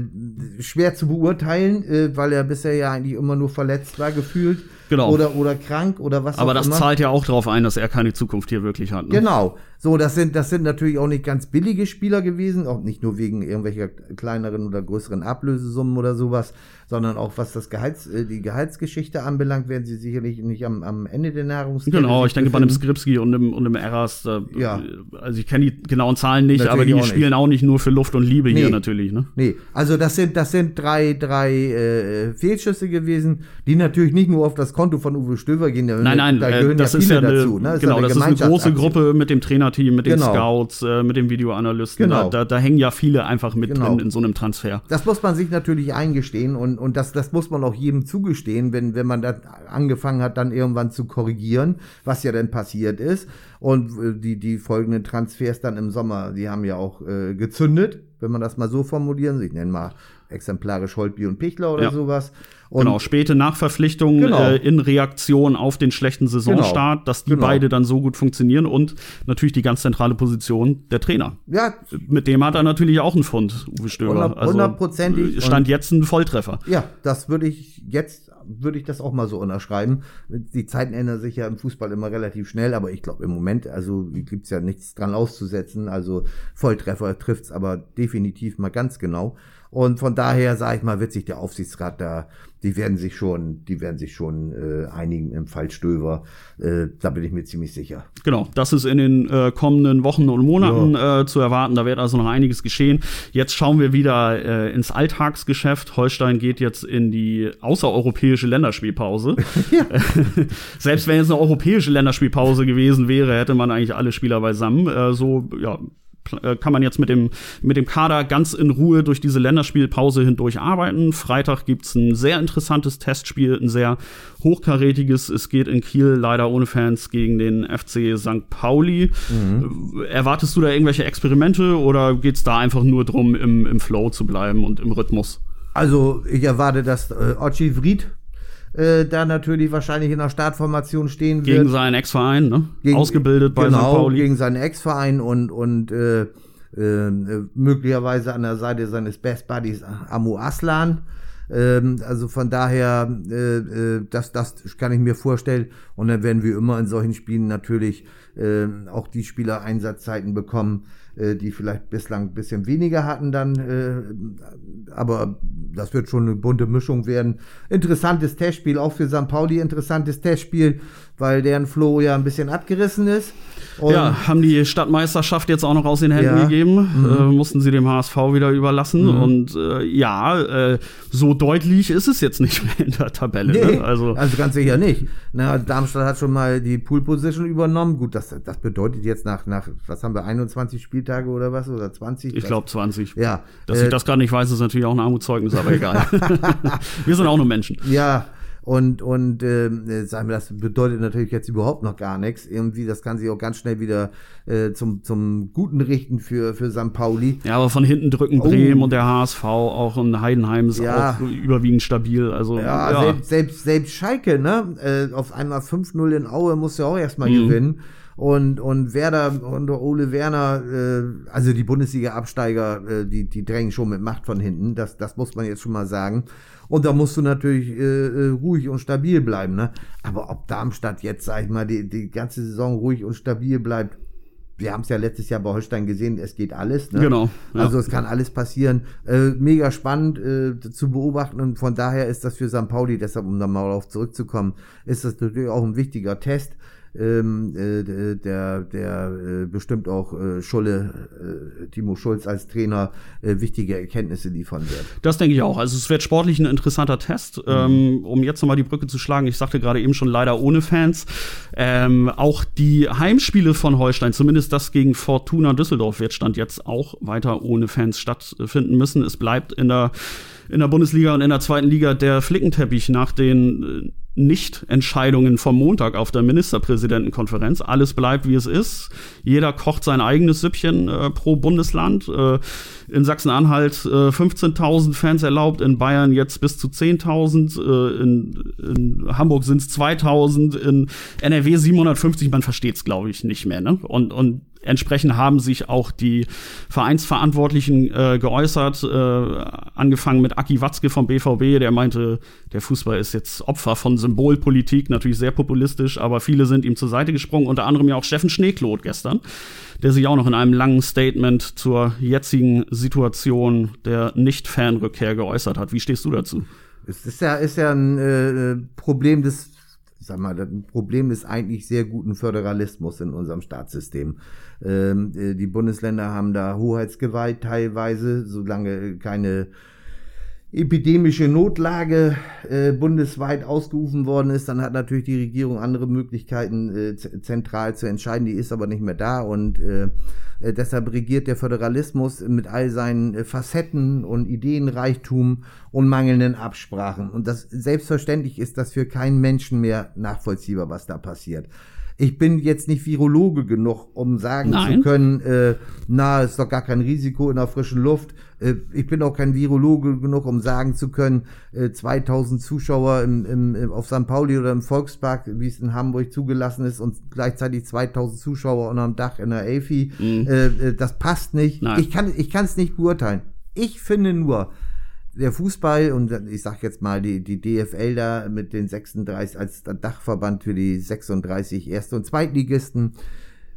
schwer zu beurteilen, äh, weil er bisher ja eigentlich immer nur verletzt war, gefühlt. Genau. Oder, oder krank oder was aber auch das immer. zahlt ja auch darauf ein, dass er keine Zukunft hier wirklich hat. Ne? Genau. So, das sind, das sind natürlich auch nicht ganz billige Spieler gewesen, auch nicht nur wegen irgendwelcher kleineren oder größeren Ablösesummen oder sowas, sondern auch was das Gehalts, äh, die Gehaltsgeschichte anbelangt, werden sie sicherlich nicht am, am Ende der Nahrungskette Genau, ich denke bei einem befinden. Skripski und einem, und einem Eras, äh, Ja. also ich kenne die genauen Zahlen nicht, Natürlich aber die auch nicht. spielen auch nicht nur für Luft und Liebe hier Nee. natürlich. Ne? Nee, also das sind, das sind drei, drei äh, Fehlschüsse gewesen, die natürlich nicht nur auf das Konto von Uwe Stöver gehen. da- Nein, nein, da äh, das ja ist ja eine, dazu. Ne? Genau, ja das ist eine große. Gruppe mit dem Trainerteam, mit den Genau. Scouts, äh, mit den Videoanalysten. Genau. Da, da, da hängen ja viele einfach mit Genau. drin in so einem Transfer. Das muss man sich natürlich eingestehen und, und das, das muss man auch jedem zugestehen, wenn, wenn man da angefangen hat, dann irgendwann zu korrigieren, was ja dann passiert ist. Und äh, die, die folgenden Transfers dann im Sommer, die haben ja auch äh, gezündet, wenn man das mal so formulieren. Ich nenne mal exemplarisch Holtby und Pichler oder Ja. sowas. Und genau, späte Nachverpflichtungen Genau. äh, in Reaktion auf den schlechten Saisonstart, dass die Genau. beide dann so gut funktionieren und natürlich die ganz zentrale Position der Trainer. ja, Mit dem hat er natürlich auch einen Fund, Uwe Stöber. Hundert- hundertprozentig. äh, Stand jetzt ein Volltreffer. Ja, das würde ich jetzt würde ich das auch mal so unterschreiben. Die Zeiten ändern sich ja im Fußball immer relativ schnell, aber ich glaube im Moment, also gibt's ja nichts dran auszusetzen. Also Volltreffer trifft's aber definitiv mal ganz genau. Und von daher sage ich mal, wird sich der Aufsichtsrat da, die werden sich schon, die werden sich schon äh, einigen im Fall Stöver. Äh, da bin ich mir ziemlich sicher. Genau, das ist in den äh, kommenden Wochen und Monaten äh, zu erwarten. Da wird also noch einiges geschehen. Jetzt schauen wir wieder äh, ins Alltagsgeschäft. Holstein geht jetzt in die außereuropäische Länderspielpause. Selbst wenn jetzt eine europäische Länderspielpause gewesen wäre, hätte man eigentlich alle Spieler beisammen. Äh, so, ja. Äh, Kann man jetzt mit dem, mit dem Kader ganz in Ruhe durch diese Länderspielpause hindurch arbeiten. Freitag gibt's ein sehr interessantes Testspiel, ein sehr hochkarätiges. Es geht in Kiel leider ohne Fans gegen den FC St. Pauli. Äh, Erwartest du da irgendwelche Experimente oder geht's da einfach nur drum, im, im Flow zu bleiben und im Rhythmus? Also ich erwarte, dass äh, Ochi Vried äh, da natürlich wahrscheinlich in der Startformation stehen wird. Gegen seinen Ex-Verein, ne? Gegen- Ausgebildet bei genau, St. Pauli. gegen seinen Ex-Verein und, und äh, äh, möglicherweise an der Seite seines Best Buddies Amu Aslan. Ähm, also von daher, äh, äh, das, das kann ich mir vorstellen. Und dann werden wir immer in solchen Spielen natürlich äh, auch die Spieler Einsatzzeiten bekommen, äh, die vielleicht bislang ein bisschen weniger hatten dann. Äh, aber das wird schon eine bunte Mischung werden. Interessantes Testspiel, auch für St. Pauli interessantes Testspiel, weil deren Flow ja ein bisschen abgerissen ist. Und ja, haben die Stadtmeisterschaft jetzt auch noch aus den Händen Ja. gegeben, äh, mussten sie dem HSV wieder überlassen. Mhm. Und äh, ja, äh, so deutlich ist es jetzt nicht mehr in der Tabelle. Nee, Ne? Also, also ganz sicher nicht. Na, Darmstadt hat schon mal die Pool Position übernommen. Gut, das, das bedeutet jetzt nach, nach, was haben wir, 21 Spieltage oder was? Oder 20? ich glaube 20. Ja. Dass äh, ich das gar nicht weiß, ist natürlich auch ein Armutszeugnis, aber egal. Wir sind auch nur Menschen. Ja, und, und ähm, äh, sagen wir, das bedeutet natürlich jetzt überhaupt noch gar nichts. Irgendwie, das kann sich auch ganz schnell wieder äh, zum, zum Guten richten für, für St. Pauli. Ja, aber von hinten drücken Oh. Bremen und der HSV, auch in Heidenheim ist Ja. auch überwiegend stabil. Also Ja, ja, Selbst, selbst, selbst Schalke, ne? Äh, auf einmal 5-0 in Aue muss ja auch erstmal Mhm. gewinnen. Und, und Werder und Ole Werner, äh, also die Bundesliga-Absteiger, äh, die, die drängen schon mit Macht von hinten. Das, das muss man jetzt schon mal sagen. Und da musst du natürlich äh, äh, ruhig und stabil bleiben, ne? Aber ob Darmstadt jetzt, sag ich mal, die, die ganze Saison ruhig und stabil bleibt, wir haben es ja letztes Jahr bei Holstein gesehen, es geht alles. Ne? Genau, ja. Also es kann alles passieren. Äh, mega spannend äh, zu beobachten und von daher ist das für St. Pauli, deshalb um da mal darauf zurückzukommen, ist das natürlich auch ein wichtiger Test, ähm, äh, der, der äh, bestimmt auch äh, Schulle, äh, Timo Schulz als Trainer äh, wichtige Erkenntnisse liefern wird. Das denke ich auch. Also es wird sportlich ein interessanter Test. Ähm, um jetzt nochmal die Brücke zu schlagen, ich sagte gerade eben schon leider ohne Fans. Ähm, auch die Heimspiele von Holstein, zumindest das gegen Fortuna Düsseldorf, wird Stand jetzt auch weiter ohne Fans stattfinden müssen. Es bleibt in der, in der Bundesliga und in der zweiten Liga der Flickenteppich nach den äh, Nicht-Entscheidungen vom Montag auf der Ministerpräsidentenkonferenz. Alles bleibt, wie es ist. Jeder kocht sein eigenes Süppchen äh, pro Bundesland. Äh, in Sachsen-Anhalt äh, 15.000 Fans erlaubt, in Bayern jetzt bis zu 10.000, äh, in, in Hamburg sind es 2.000, in NRW 750. Man versteht es, glaube ich, nicht mehr. Ne? Und, und entsprechend haben sich auch die Vereinsverantwortlichen äh, geäußert, äh, angefangen mit Aki Watzke vom BVB, der meinte, der Fußball ist jetzt Opfer von Symbolpolitik, natürlich sehr populistisch, aber viele sind ihm zur Seite gesprungen, unter anderem ja auch Steffen Schneekloth gestern, der sich auch noch in einem langen Statement zur jetzigen Situation der Nicht-Fan-Rückkehr geäußert hat. Wie stehst du dazu? Es ist ja, ist ja ein äh, Problem des, ich sag mal, ein Problem des eigentlich sehr guten Föderalismus in unserem Staatssystem. Ähm, äh, die Bundesländer haben da Hoheitsgewalt teilweise, solange keine epidemische Notlage äh, bundesweit ausgerufen worden ist, dann hat natürlich die Regierung andere Möglichkeiten, äh, zentral zu entscheiden. Die ist aber nicht mehr da und äh, äh, deshalb regiert der Föderalismus mit all seinen äh, Facetten und Ideenreichtum und mangelnden Absprachen. Und das selbstverständlich ist das für keinen Menschen mehr nachvollziehbar, was da passiert. Ich bin jetzt nicht Virologe genug, um sagen Nein. zu können, äh, na, ist doch gar kein Risiko in der frischen Luft. Äh, ich bin auch kein Virologe genug, um sagen zu können, äh, 2000 Zuschauer im, im, im, auf St. Pauli oder im Volkspark, wie es in Hamburg zugelassen ist, und gleichzeitig 2000 Zuschauer unterm Dach in der Elfi, äh, äh, das passt nicht. Nein. Ich kann ich kann es nicht beurteilen. Ich finde nur, der Fußball und ich sag jetzt mal die, die DFL da mit den 36 als Dachverband für die 36 Erste- und Zweitligisten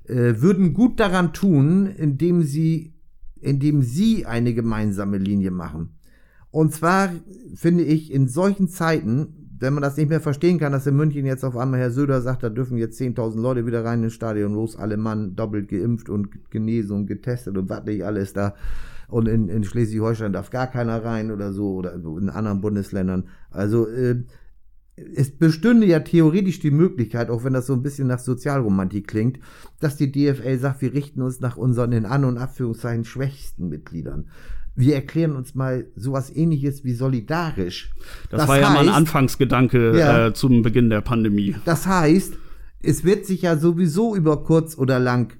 äh, würden gut daran tun, indem sie, indem sie eine gemeinsame Linie machen. Und zwar finde ich in solchen Zeiten, wenn man das nicht mehr verstehen kann, dass in München jetzt auf einmal Herr Söder sagt, da dürfen jetzt 10.000 Leute wieder rein ins Stadion, los, alle Mann doppelt geimpft und genesen und getestet und was nicht alles da. Und in, in Schleswig-Holstein darf gar keiner rein oder so oder in anderen Bundesländern. Also äh, es bestünde ja theoretisch die Möglichkeit, auch wenn das so ein bisschen nach Sozialromantik klingt, dass die DFL sagt, wir richten uns nach unseren in An- und Abführungszeichen schwächsten Mitgliedern. Wir erklären uns mal sowas ähnliches wie solidarisch. Das, war ja mal ein heißt- Anfangsgedanke Ja. äh, zum Beginn der Pandemie. Das heißt, es wird sich ja sowieso über kurz oder lang,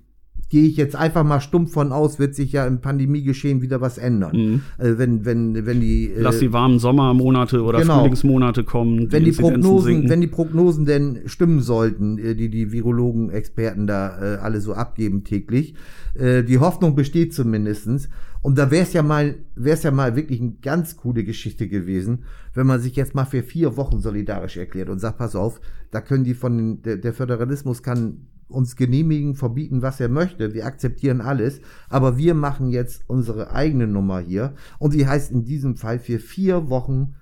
gehe ich jetzt einfach mal stumpf von aus, wird sich ja im Pandemiegeschehen wieder was ändern. Äh, wenn, wenn, wenn die, äh, Lass die warmen Sommermonate oder genau. Frühlingsmonate kommen. wenn die Inzidenzen Prognosen, sinken. wenn die Prognosen denn stimmen sollten, äh, die die Virologen, Experten da äh, alle so abgeben täglich, äh, die Hoffnung besteht zumindestens. Und da wäre es ja mal, wäre es ja mal wirklich eine ganz coole Geschichte gewesen, wenn man sich jetzt mal für vier Wochen solidarisch erklärt und sagt, pass auf, da können die von den, der, der Föderalismus kann uns genehmigen, verbieten, was er möchte. Wir akzeptieren alles, aber wir machen jetzt unsere eigene Nummer hier. Und die heißt in diesem Fall für vier Wochen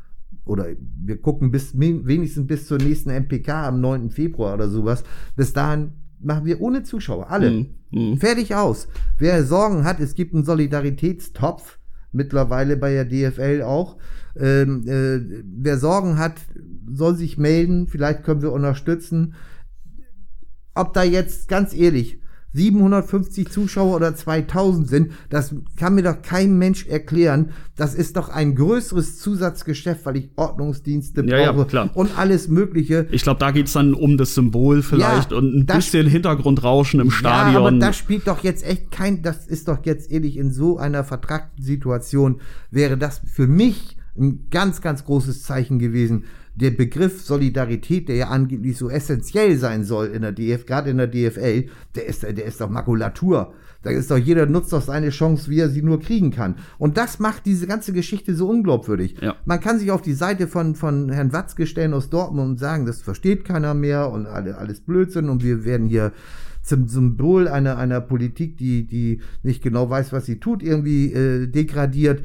oder wir gucken bis wenigstens bis zur nächsten MPK am 9. Februar oder sowas. Bis dahin machen wir ohne Zuschauer, alle. Mhm, mhm. Fertig aus. Wer Sorgen hat, es gibt einen Solidaritätstopf, mittlerweile bei der DFL auch. Ähm, äh, wer Sorgen hat, soll sich melden, vielleicht können wir unterstützen. Ob da jetzt, ganz ehrlich, 750 Zuschauer oder 2000 sind, das kann mir doch kein Mensch erklären. Das ist doch ein größeres Zusatzgeschäft, weil ich Ordnungsdienste Ja, ja, brauche klar. und alles Mögliche. Ich glaube, da geht's dann um das Symbol vielleicht Ja, und ein bisschen Hintergrundrauschen im Ja, aber Stadion. das spielt doch jetzt echt kein, das ist doch jetzt ehrlich in so einer vertragten Situation wäre das für mich ein ganz, ganz großes Zeichen gewesen. Der Begriff Solidarität, der ja angeblich so essentiell sein soll in der DF, gerade in der DFL, der ist, der ist doch Makulatur. Da ist doch jeder nutzt doch seine Chance, wie er sie nur kriegen kann. Und das macht diese ganze Geschichte so unglaubwürdig. Ja. Man kann sich auf die Seite von, von Herrn Watzke stellen aus Dortmund und sagen, das versteht keiner mehr und alle, alles Blödsinn und wir werden hier zum Symbol einer, einer Politik, die, die nicht genau weiß, was sie tut, irgendwie äh, degradiert.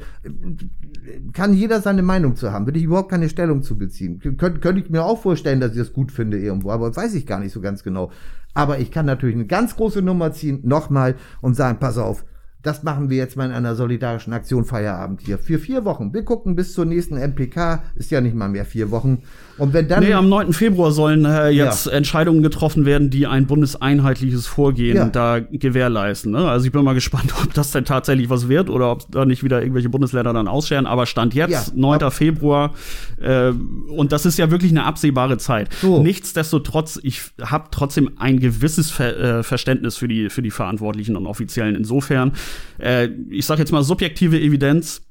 Kann jeder seine Meinung zu haben, würde ich überhaupt keine Stellung zu beziehen. Könnt, könnte ich mir auch vorstellen, dass ich das gut finde irgendwo, aber weiß ich gar nicht so ganz genau. Aber ich kann natürlich eine ganz große Nummer ziehen, nochmal, und sagen, pass auf, das machen wir jetzt mal in einer solidarischen Aktion Feierabend hier. Für vier Wochen. Wir gucken bis zur nächsten MPK. Ist ja nicht mal mehr vier Wochen. Und wenn dann. Nee, am 9. Februar sollen äh, jetzt Entscheidungen getroffen werden, die ein bundeseinheitliches Vorgehen Ja. da gewährleisten. Ne? Also ich bin mal gespannt, ob das denn tatsächlich was wird oder ob da nicht wieder irgendwelche Bundesländer dann ausscheren. Aber Stand jetzt, Ja. 9. Februar, äh, und das ist ja wirklich eine absehbare Zeit. So. Nichtsdestotrotz, ich habe trotzdem ein gewisses Ver äh, Verständnis für die, für die Verantwortlichen und Offiziellen. Insofern, äh, ich sage jetzt mal subjektive Evidenz,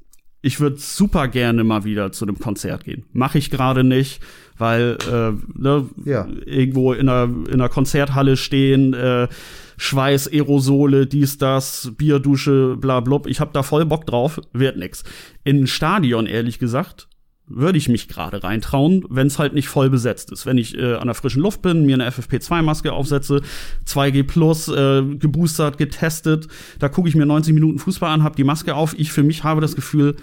ich würde super gerne mal wieder zu einem Konzert gehen. Mache ich gerade nicht, weil äh, ne, Ja. irgendwo in einer, in einer Konzerthalle stehen, äh, Schweiß, Aerosole, dies, das, Bierdusche, bla blub. Ich habe da voll Bock drauf, wird nix. In ein Stadion, ehrlich gesagt, würde ich mich gerade reintrauen, wenn es halt nicht voll besetzt ist. Wenn ich äh, an der frischen Luft bin, mir eine FFP2-Maske aufsetze, 2G plus, äh, geboostert, getestet, da gucke ich mir 90 Minuten Fußball an, habe die Maske auf. Ich für mich habe das Gefühl,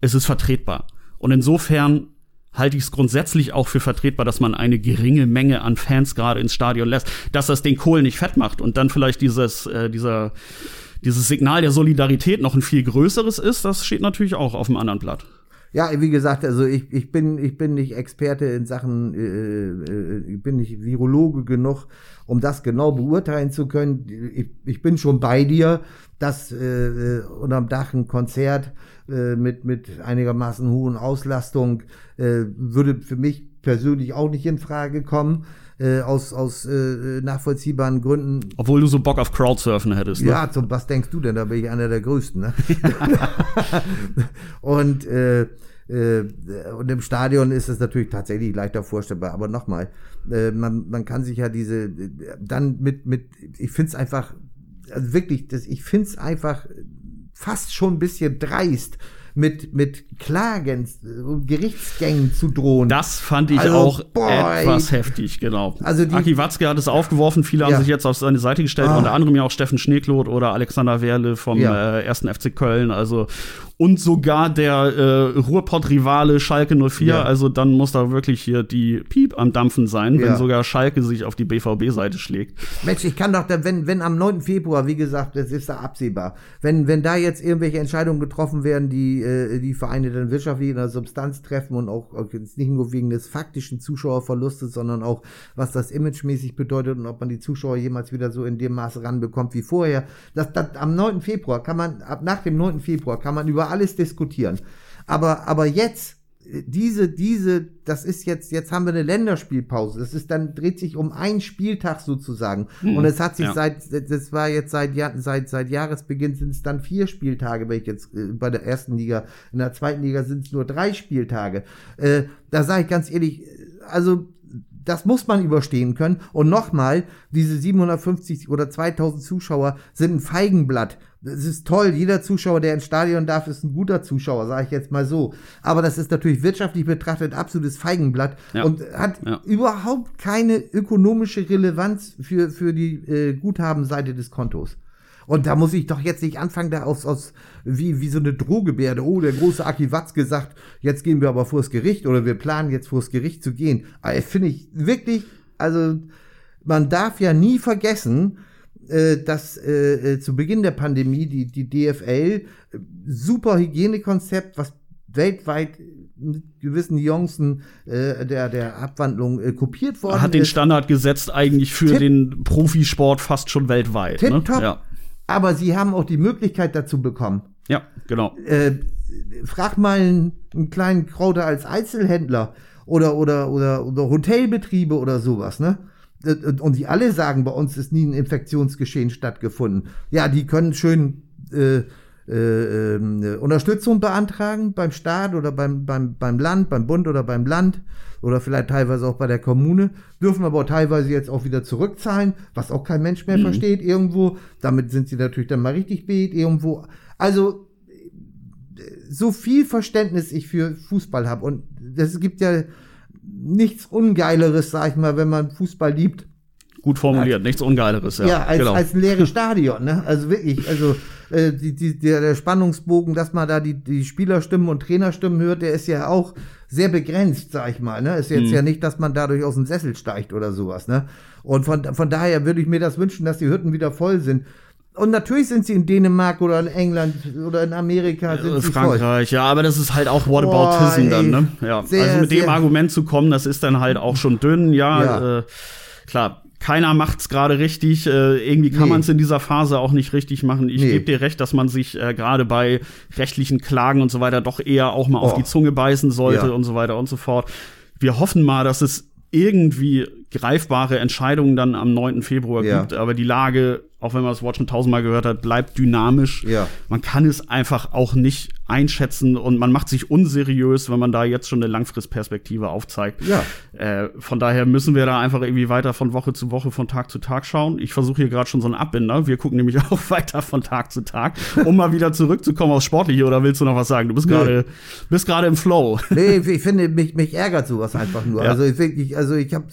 es ist vertretbar. Und insofern halte ich es grundsätzlich auch für vertretbar, dass man eine geringe Menge an Fans gerade ins Stadion lässt, dass das den Kohl nicht fett macht und dann vielleicht dieses, äh, dieser, dieses Signal der Solidarität noch ein viel größeres ist, das steht natürlich auch auf dem anderen Blatt. Ja, wie gesagt, also ich, ich bin ich bin nicht Experte in Sachen, äh, äh, ich bin nicht Virologe genug, um das genau beurteilen zu können. Ich, ich bin schon bei dir, dass äh, unterm Dach ein Konzert äh, mit mit einigermaßen hohen Auslastung äh, würde für mich persönlich auch nicht in Frage kommen. Äh, aus, aus äh, nachvollziehbaren Gründen. Obwohl du so Bock auf Crowdsurfen hättest. Ne? Ja, zum, was denkst du denn? Da bin ich einer der Größten. Ne? und, äh, äh, und im Stadion ist es natürlich tatsächlich leichter vorstellbar. Aber nochmal, äh, man, man kann sich ja diese, dann mit, mit ich finde es einfach, also wirklich, das, ich finde es einfach fast schon ein bisschen dreist, mit, mit Klagen, Gerichtsgängen zu drohen. Das fand ich also, auch boy. etwas heftig, genau. Also die, Aki Watzke hat es aufgeworfen, viele ja. haben sich jetzt auf seine Seite gestellt, ah. unter anderem ja auch Steffen Schneekloth oder Alexander Werle vom ja. äh, 1. FC Köln. Also und sogar der äh, Ruhrpott-Rivale Schalke 04. Ja. Also dann muss da wirklich hier die Piep am Dampfen sein, wenn sogar Schalke sich auf die BVB-Seite schlägt. Mensch, ich kann doch, da, wenn, wenn am 9. Februar, wie gesagt, das ist da absehbar, wenn, wenn da jetzt irgendwelche Entscheidungen getroffen werden, die äh, die Vereine dann wirtschaftlich in der Substanz treffen und auch, auch jetzt nicht nur wegen des faktischen Zuschauerverlustes, sondern auch, was das imagemäßig bedeutet und ob man die Zuschauer jemals wieder so in dem Maße ranbekommt wie vorher. Das, das, am 9. Februar kann man, ab nach dem 9. Februar kann man über alles diskutieren. Aber, aber jetzt, diese, diese, das ist jetzt, jetzt haben wir eine Länderspielpause. Das ist dann, dreht sich um einen Spieltag sozusagen. Hm, und es hat sich ja. seit, das war jetzt seit, seit, seit Jahresbeginn sind es dann vier Spieltage, wenn ich jetzt äh, bei der ersten Liga, in der zweiten Liga sind es nur drei Spieltage. Äh, da sage ich ganz ehrlich, also das muss man überstehen können. Und nochmal, diese 750 oder 2000 Zuschauer sind ein Feigenblatt. Das ist toll. Jeder Zuschauer, der ins Stadion darf, ist ein guter Zuschauer, sage ich jetzt mal so. Aber das ist natürlich wirtschaftlich betrachtet absolutes Feigenblatt ja. und hat ja. überhaupt keine ökonomische Relevanz für, für die äh, Guthabenseite des Kontos. Und da muss ich doch jetzt nicht anfangen, da aus, aus wie, wie so eine Drohgebärde. Oh, der große Aki Watz gesagt, jetzt gehen wir aber vors Gericht oder wir planen jetzt vors Gericht zu gehen. Aber finde ich wirklich, also man darf ja nie vergessen, äh, dass äh, äh zu Beginn der Pandemie die, die DFL äh, super Hygienekonzept, was weltweit mit gewissen Nuancen äh, der, der Abwandlung äh, kopiert worden Hat den Standard gesetzt eigentlich für Tip, den Profisport fast schon weltweit. Tip, ne? top. Ja aber sie haben auch die Möglichkeit dazu bekommen. Ja, genau. Äh, frag mal einen, einen kleinen Krauter als Einzelhändler oder, oder, oder, oder Hotelbetriebe oder sowas, ne? Und die alle sagen, bei uns ist nie ein Infektionsgeschehen stattgefunden. Ja, die können schön äh, äh, äh, Unterstützung beantragen beim Staat oder beim, beim, beim Land, beim Bund oder beim Land oder vielleicht teilweise auch bei der Kommune, dürfen aber teilweise jetzt auch wieder zurückzahlen, was auch kein Mensch mehr mhm. versteht irgendwo. Damit sind sie natürlich dann mal richtig bet irgendwo. Also so viel Verständnis ich für Fußball habe und es gibt ja nichts Ungeileres, sag ich mal, wenn man Fußball liebt. Gut formuliert, als, nichts Ungeileres, ja. Ja, als, genau. als ein leeres Stadion, ne? Also wirklich, also äh, die, die, der, der Spannungsbogen, dass man da die, die Spielerstimmen und Trainerstimmen hört, der ist ja auch sehr begrenzt, sag ich mal. Ne? Ist jetzt mhm. ja nicht, dass man dadurch aus dem Sessel steigt oder sowas. Ne? Und von, von daher würde ich mir das wünschen, dass die Hütten wieder voll sind. Und natürlich sind sie in Dänemark oder in England oder in Amerika. Sind äh, Frankreich, ja, aber das ist halt auch Whataboutism oh, dann, ne? Ja. Sehr, also mit dem Argument zu kommen, das ist dann halt auch schon dünn, ja. ja. Äh, klar, keiner macht's gerade richtig. Äh, irgendwie kann nee. man es in dieser Phase auch nicht richtig machen. Ich nee. gebe dir recht, dass man sich äh, gerade bei rechtlichen Klagen und so weiter doch eher auch mal oh. auf die Zunge beißen sollte ja. und so weiter und so fort. Wir hoffen mal, dass es irgendwie greifbare Entscheidungen dann am 9. Februar ja. gibt, aber die Lage auch wenn man das Wort schon tausendmal gehört hat, bleibt dynamisch. Ja. Man kann es einfach auch nicht einschätzen und man macht sich unseriös, wenn man da jetzt schon eine Langfristperspektive aufzeigt. Ja. Äh, von daher müssen wir da einfach irgendwie weiter von Woche zu Woche, von Tag zu Tag schauen. Ich versuche hier gerade schon so einen Abbinder. Wir gucken nämlich auch weiter von Tag zu Tag, um mal wieder zurückzukommen aufs Sportliche. Oder willst du noch was sagen? Du bist gerade bist gerade im Flow. Nee, ich finde, mich, mich ärgert sowas einfach nur. Ja. Also ich also ich habe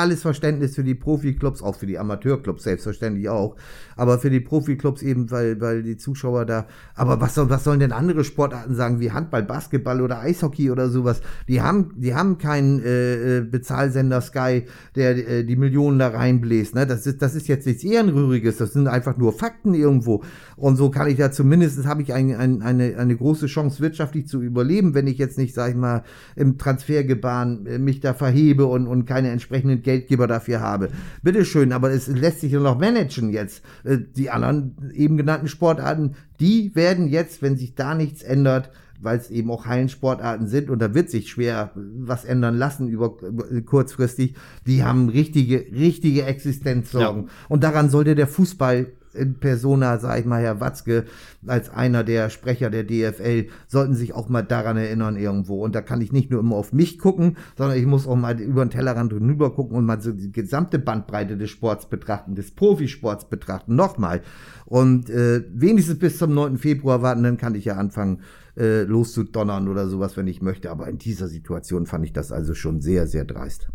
totales Verständnis für die Profiklubs, auch für die Amateurclubs selbstverständlich auch aber für die Profiklubs eben, weil, weil die Zuschauer da, aber was, soll, was sollen denn andere Sportarten sagen, wie Handball, Basketball oder Eishockey oder sowas? Die haben, die haben keinen äh, äh Bezahlsender Sky, der äh, die Millionen da reinbläst. Ne? Das, ist, das ist jetzt nichts Ehrenrühriges, das sind einfach nur Fakten irgendwo. Und so kann ich ja zumindest, habe ich ein, ein, eine, eine große Chance, wirtschaftlich zu überleben, wenn ich jetzt nicht, sag ich mal, im Transfergebaren äh, mich da verhebe und, und keine entsprechenden Geldgeber dafür habe. Bitteschön, aber es lässt sich ja noch managen jetzt. Äh, die anderen eben genannten Sportarten, die werden jetzt, wenn sich da nichts ändert, weil es eben auch Hallensportarten sind und da wird sich schwer was ändern lassen über kurzfristig. Die haben richtige, richtige Existenzsorgen. Ja. Und daran sollte der Fußball in Persona, sag ich mal, Herr Watzke, als einer der Sprecher der DFL, sollten sich auch mal daran erinnern irgendwo. Und da kann ich nicht nur immer auf mich gucken, sondern ich muss auch mal über den Tellerrand rüber gucken und mal so die gesamte Bandbreite des Sports betrachten, des Profisports betrachten. Nochmal. Und äh, wenigstens bis zum 9. Februar warten, dann kann ich ja anfangen, äh, loszudonnern oder sowas, wenn ich möchte. Aber in dieser Situation fand ich das also schon sehr, sehr dreist.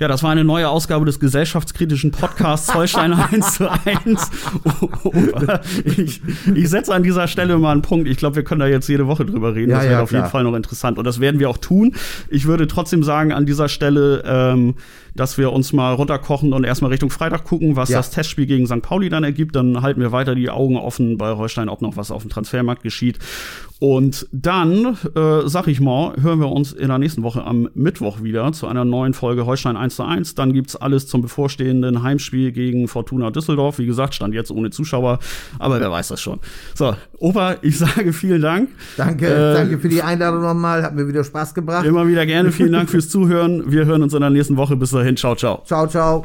Ja, das war eine neue Ausgabe des gesellschaftskritischen Podcasts Holstein 1 zu 1. ich, ich setze an dieser Stelle mal einen Punkt. Ich glaube, wir können da jetzt jede Woche drüber reden. Ja, das wäre ja, auf klar. jeden Fall noch interessant. Und das werden wir auch tun. Ich würde trotzdem sagen, an dieser Stelle, ähm, dass wir uns mal runterkochen und erstmal Richtung Freitag gucken, was ja. das Testspiel gegen St. Pauli dann ergibt. Dann halten wir weiter die Augen offen bei Holstein, ob noch was auf dem Transfermarkt geschieht. Und dann, äh, sag ich mal, hören wir uns in der nächsten Woche am Mittwoch wieder zu einer neuen Folge Holstein 1 zu 1. Dann gibt's alles zum bevorstehenden Heimspiel gegen Fortuna Düsseldorf. Wie gesagt, stand jetzt ohne Zuschauer, aber wer weiß das schon. So, Opa, ich sage vielen Dank. Danke, äh, danke für die Einladung nochmal. Hat mir wieder Spaß gebracht. Immer wieder gerne. Vielen Dank fürs Zuhören. Wir hören uns in der nächsten Woche. Bis dahin. Ciao, ciao. Ciao, ciao.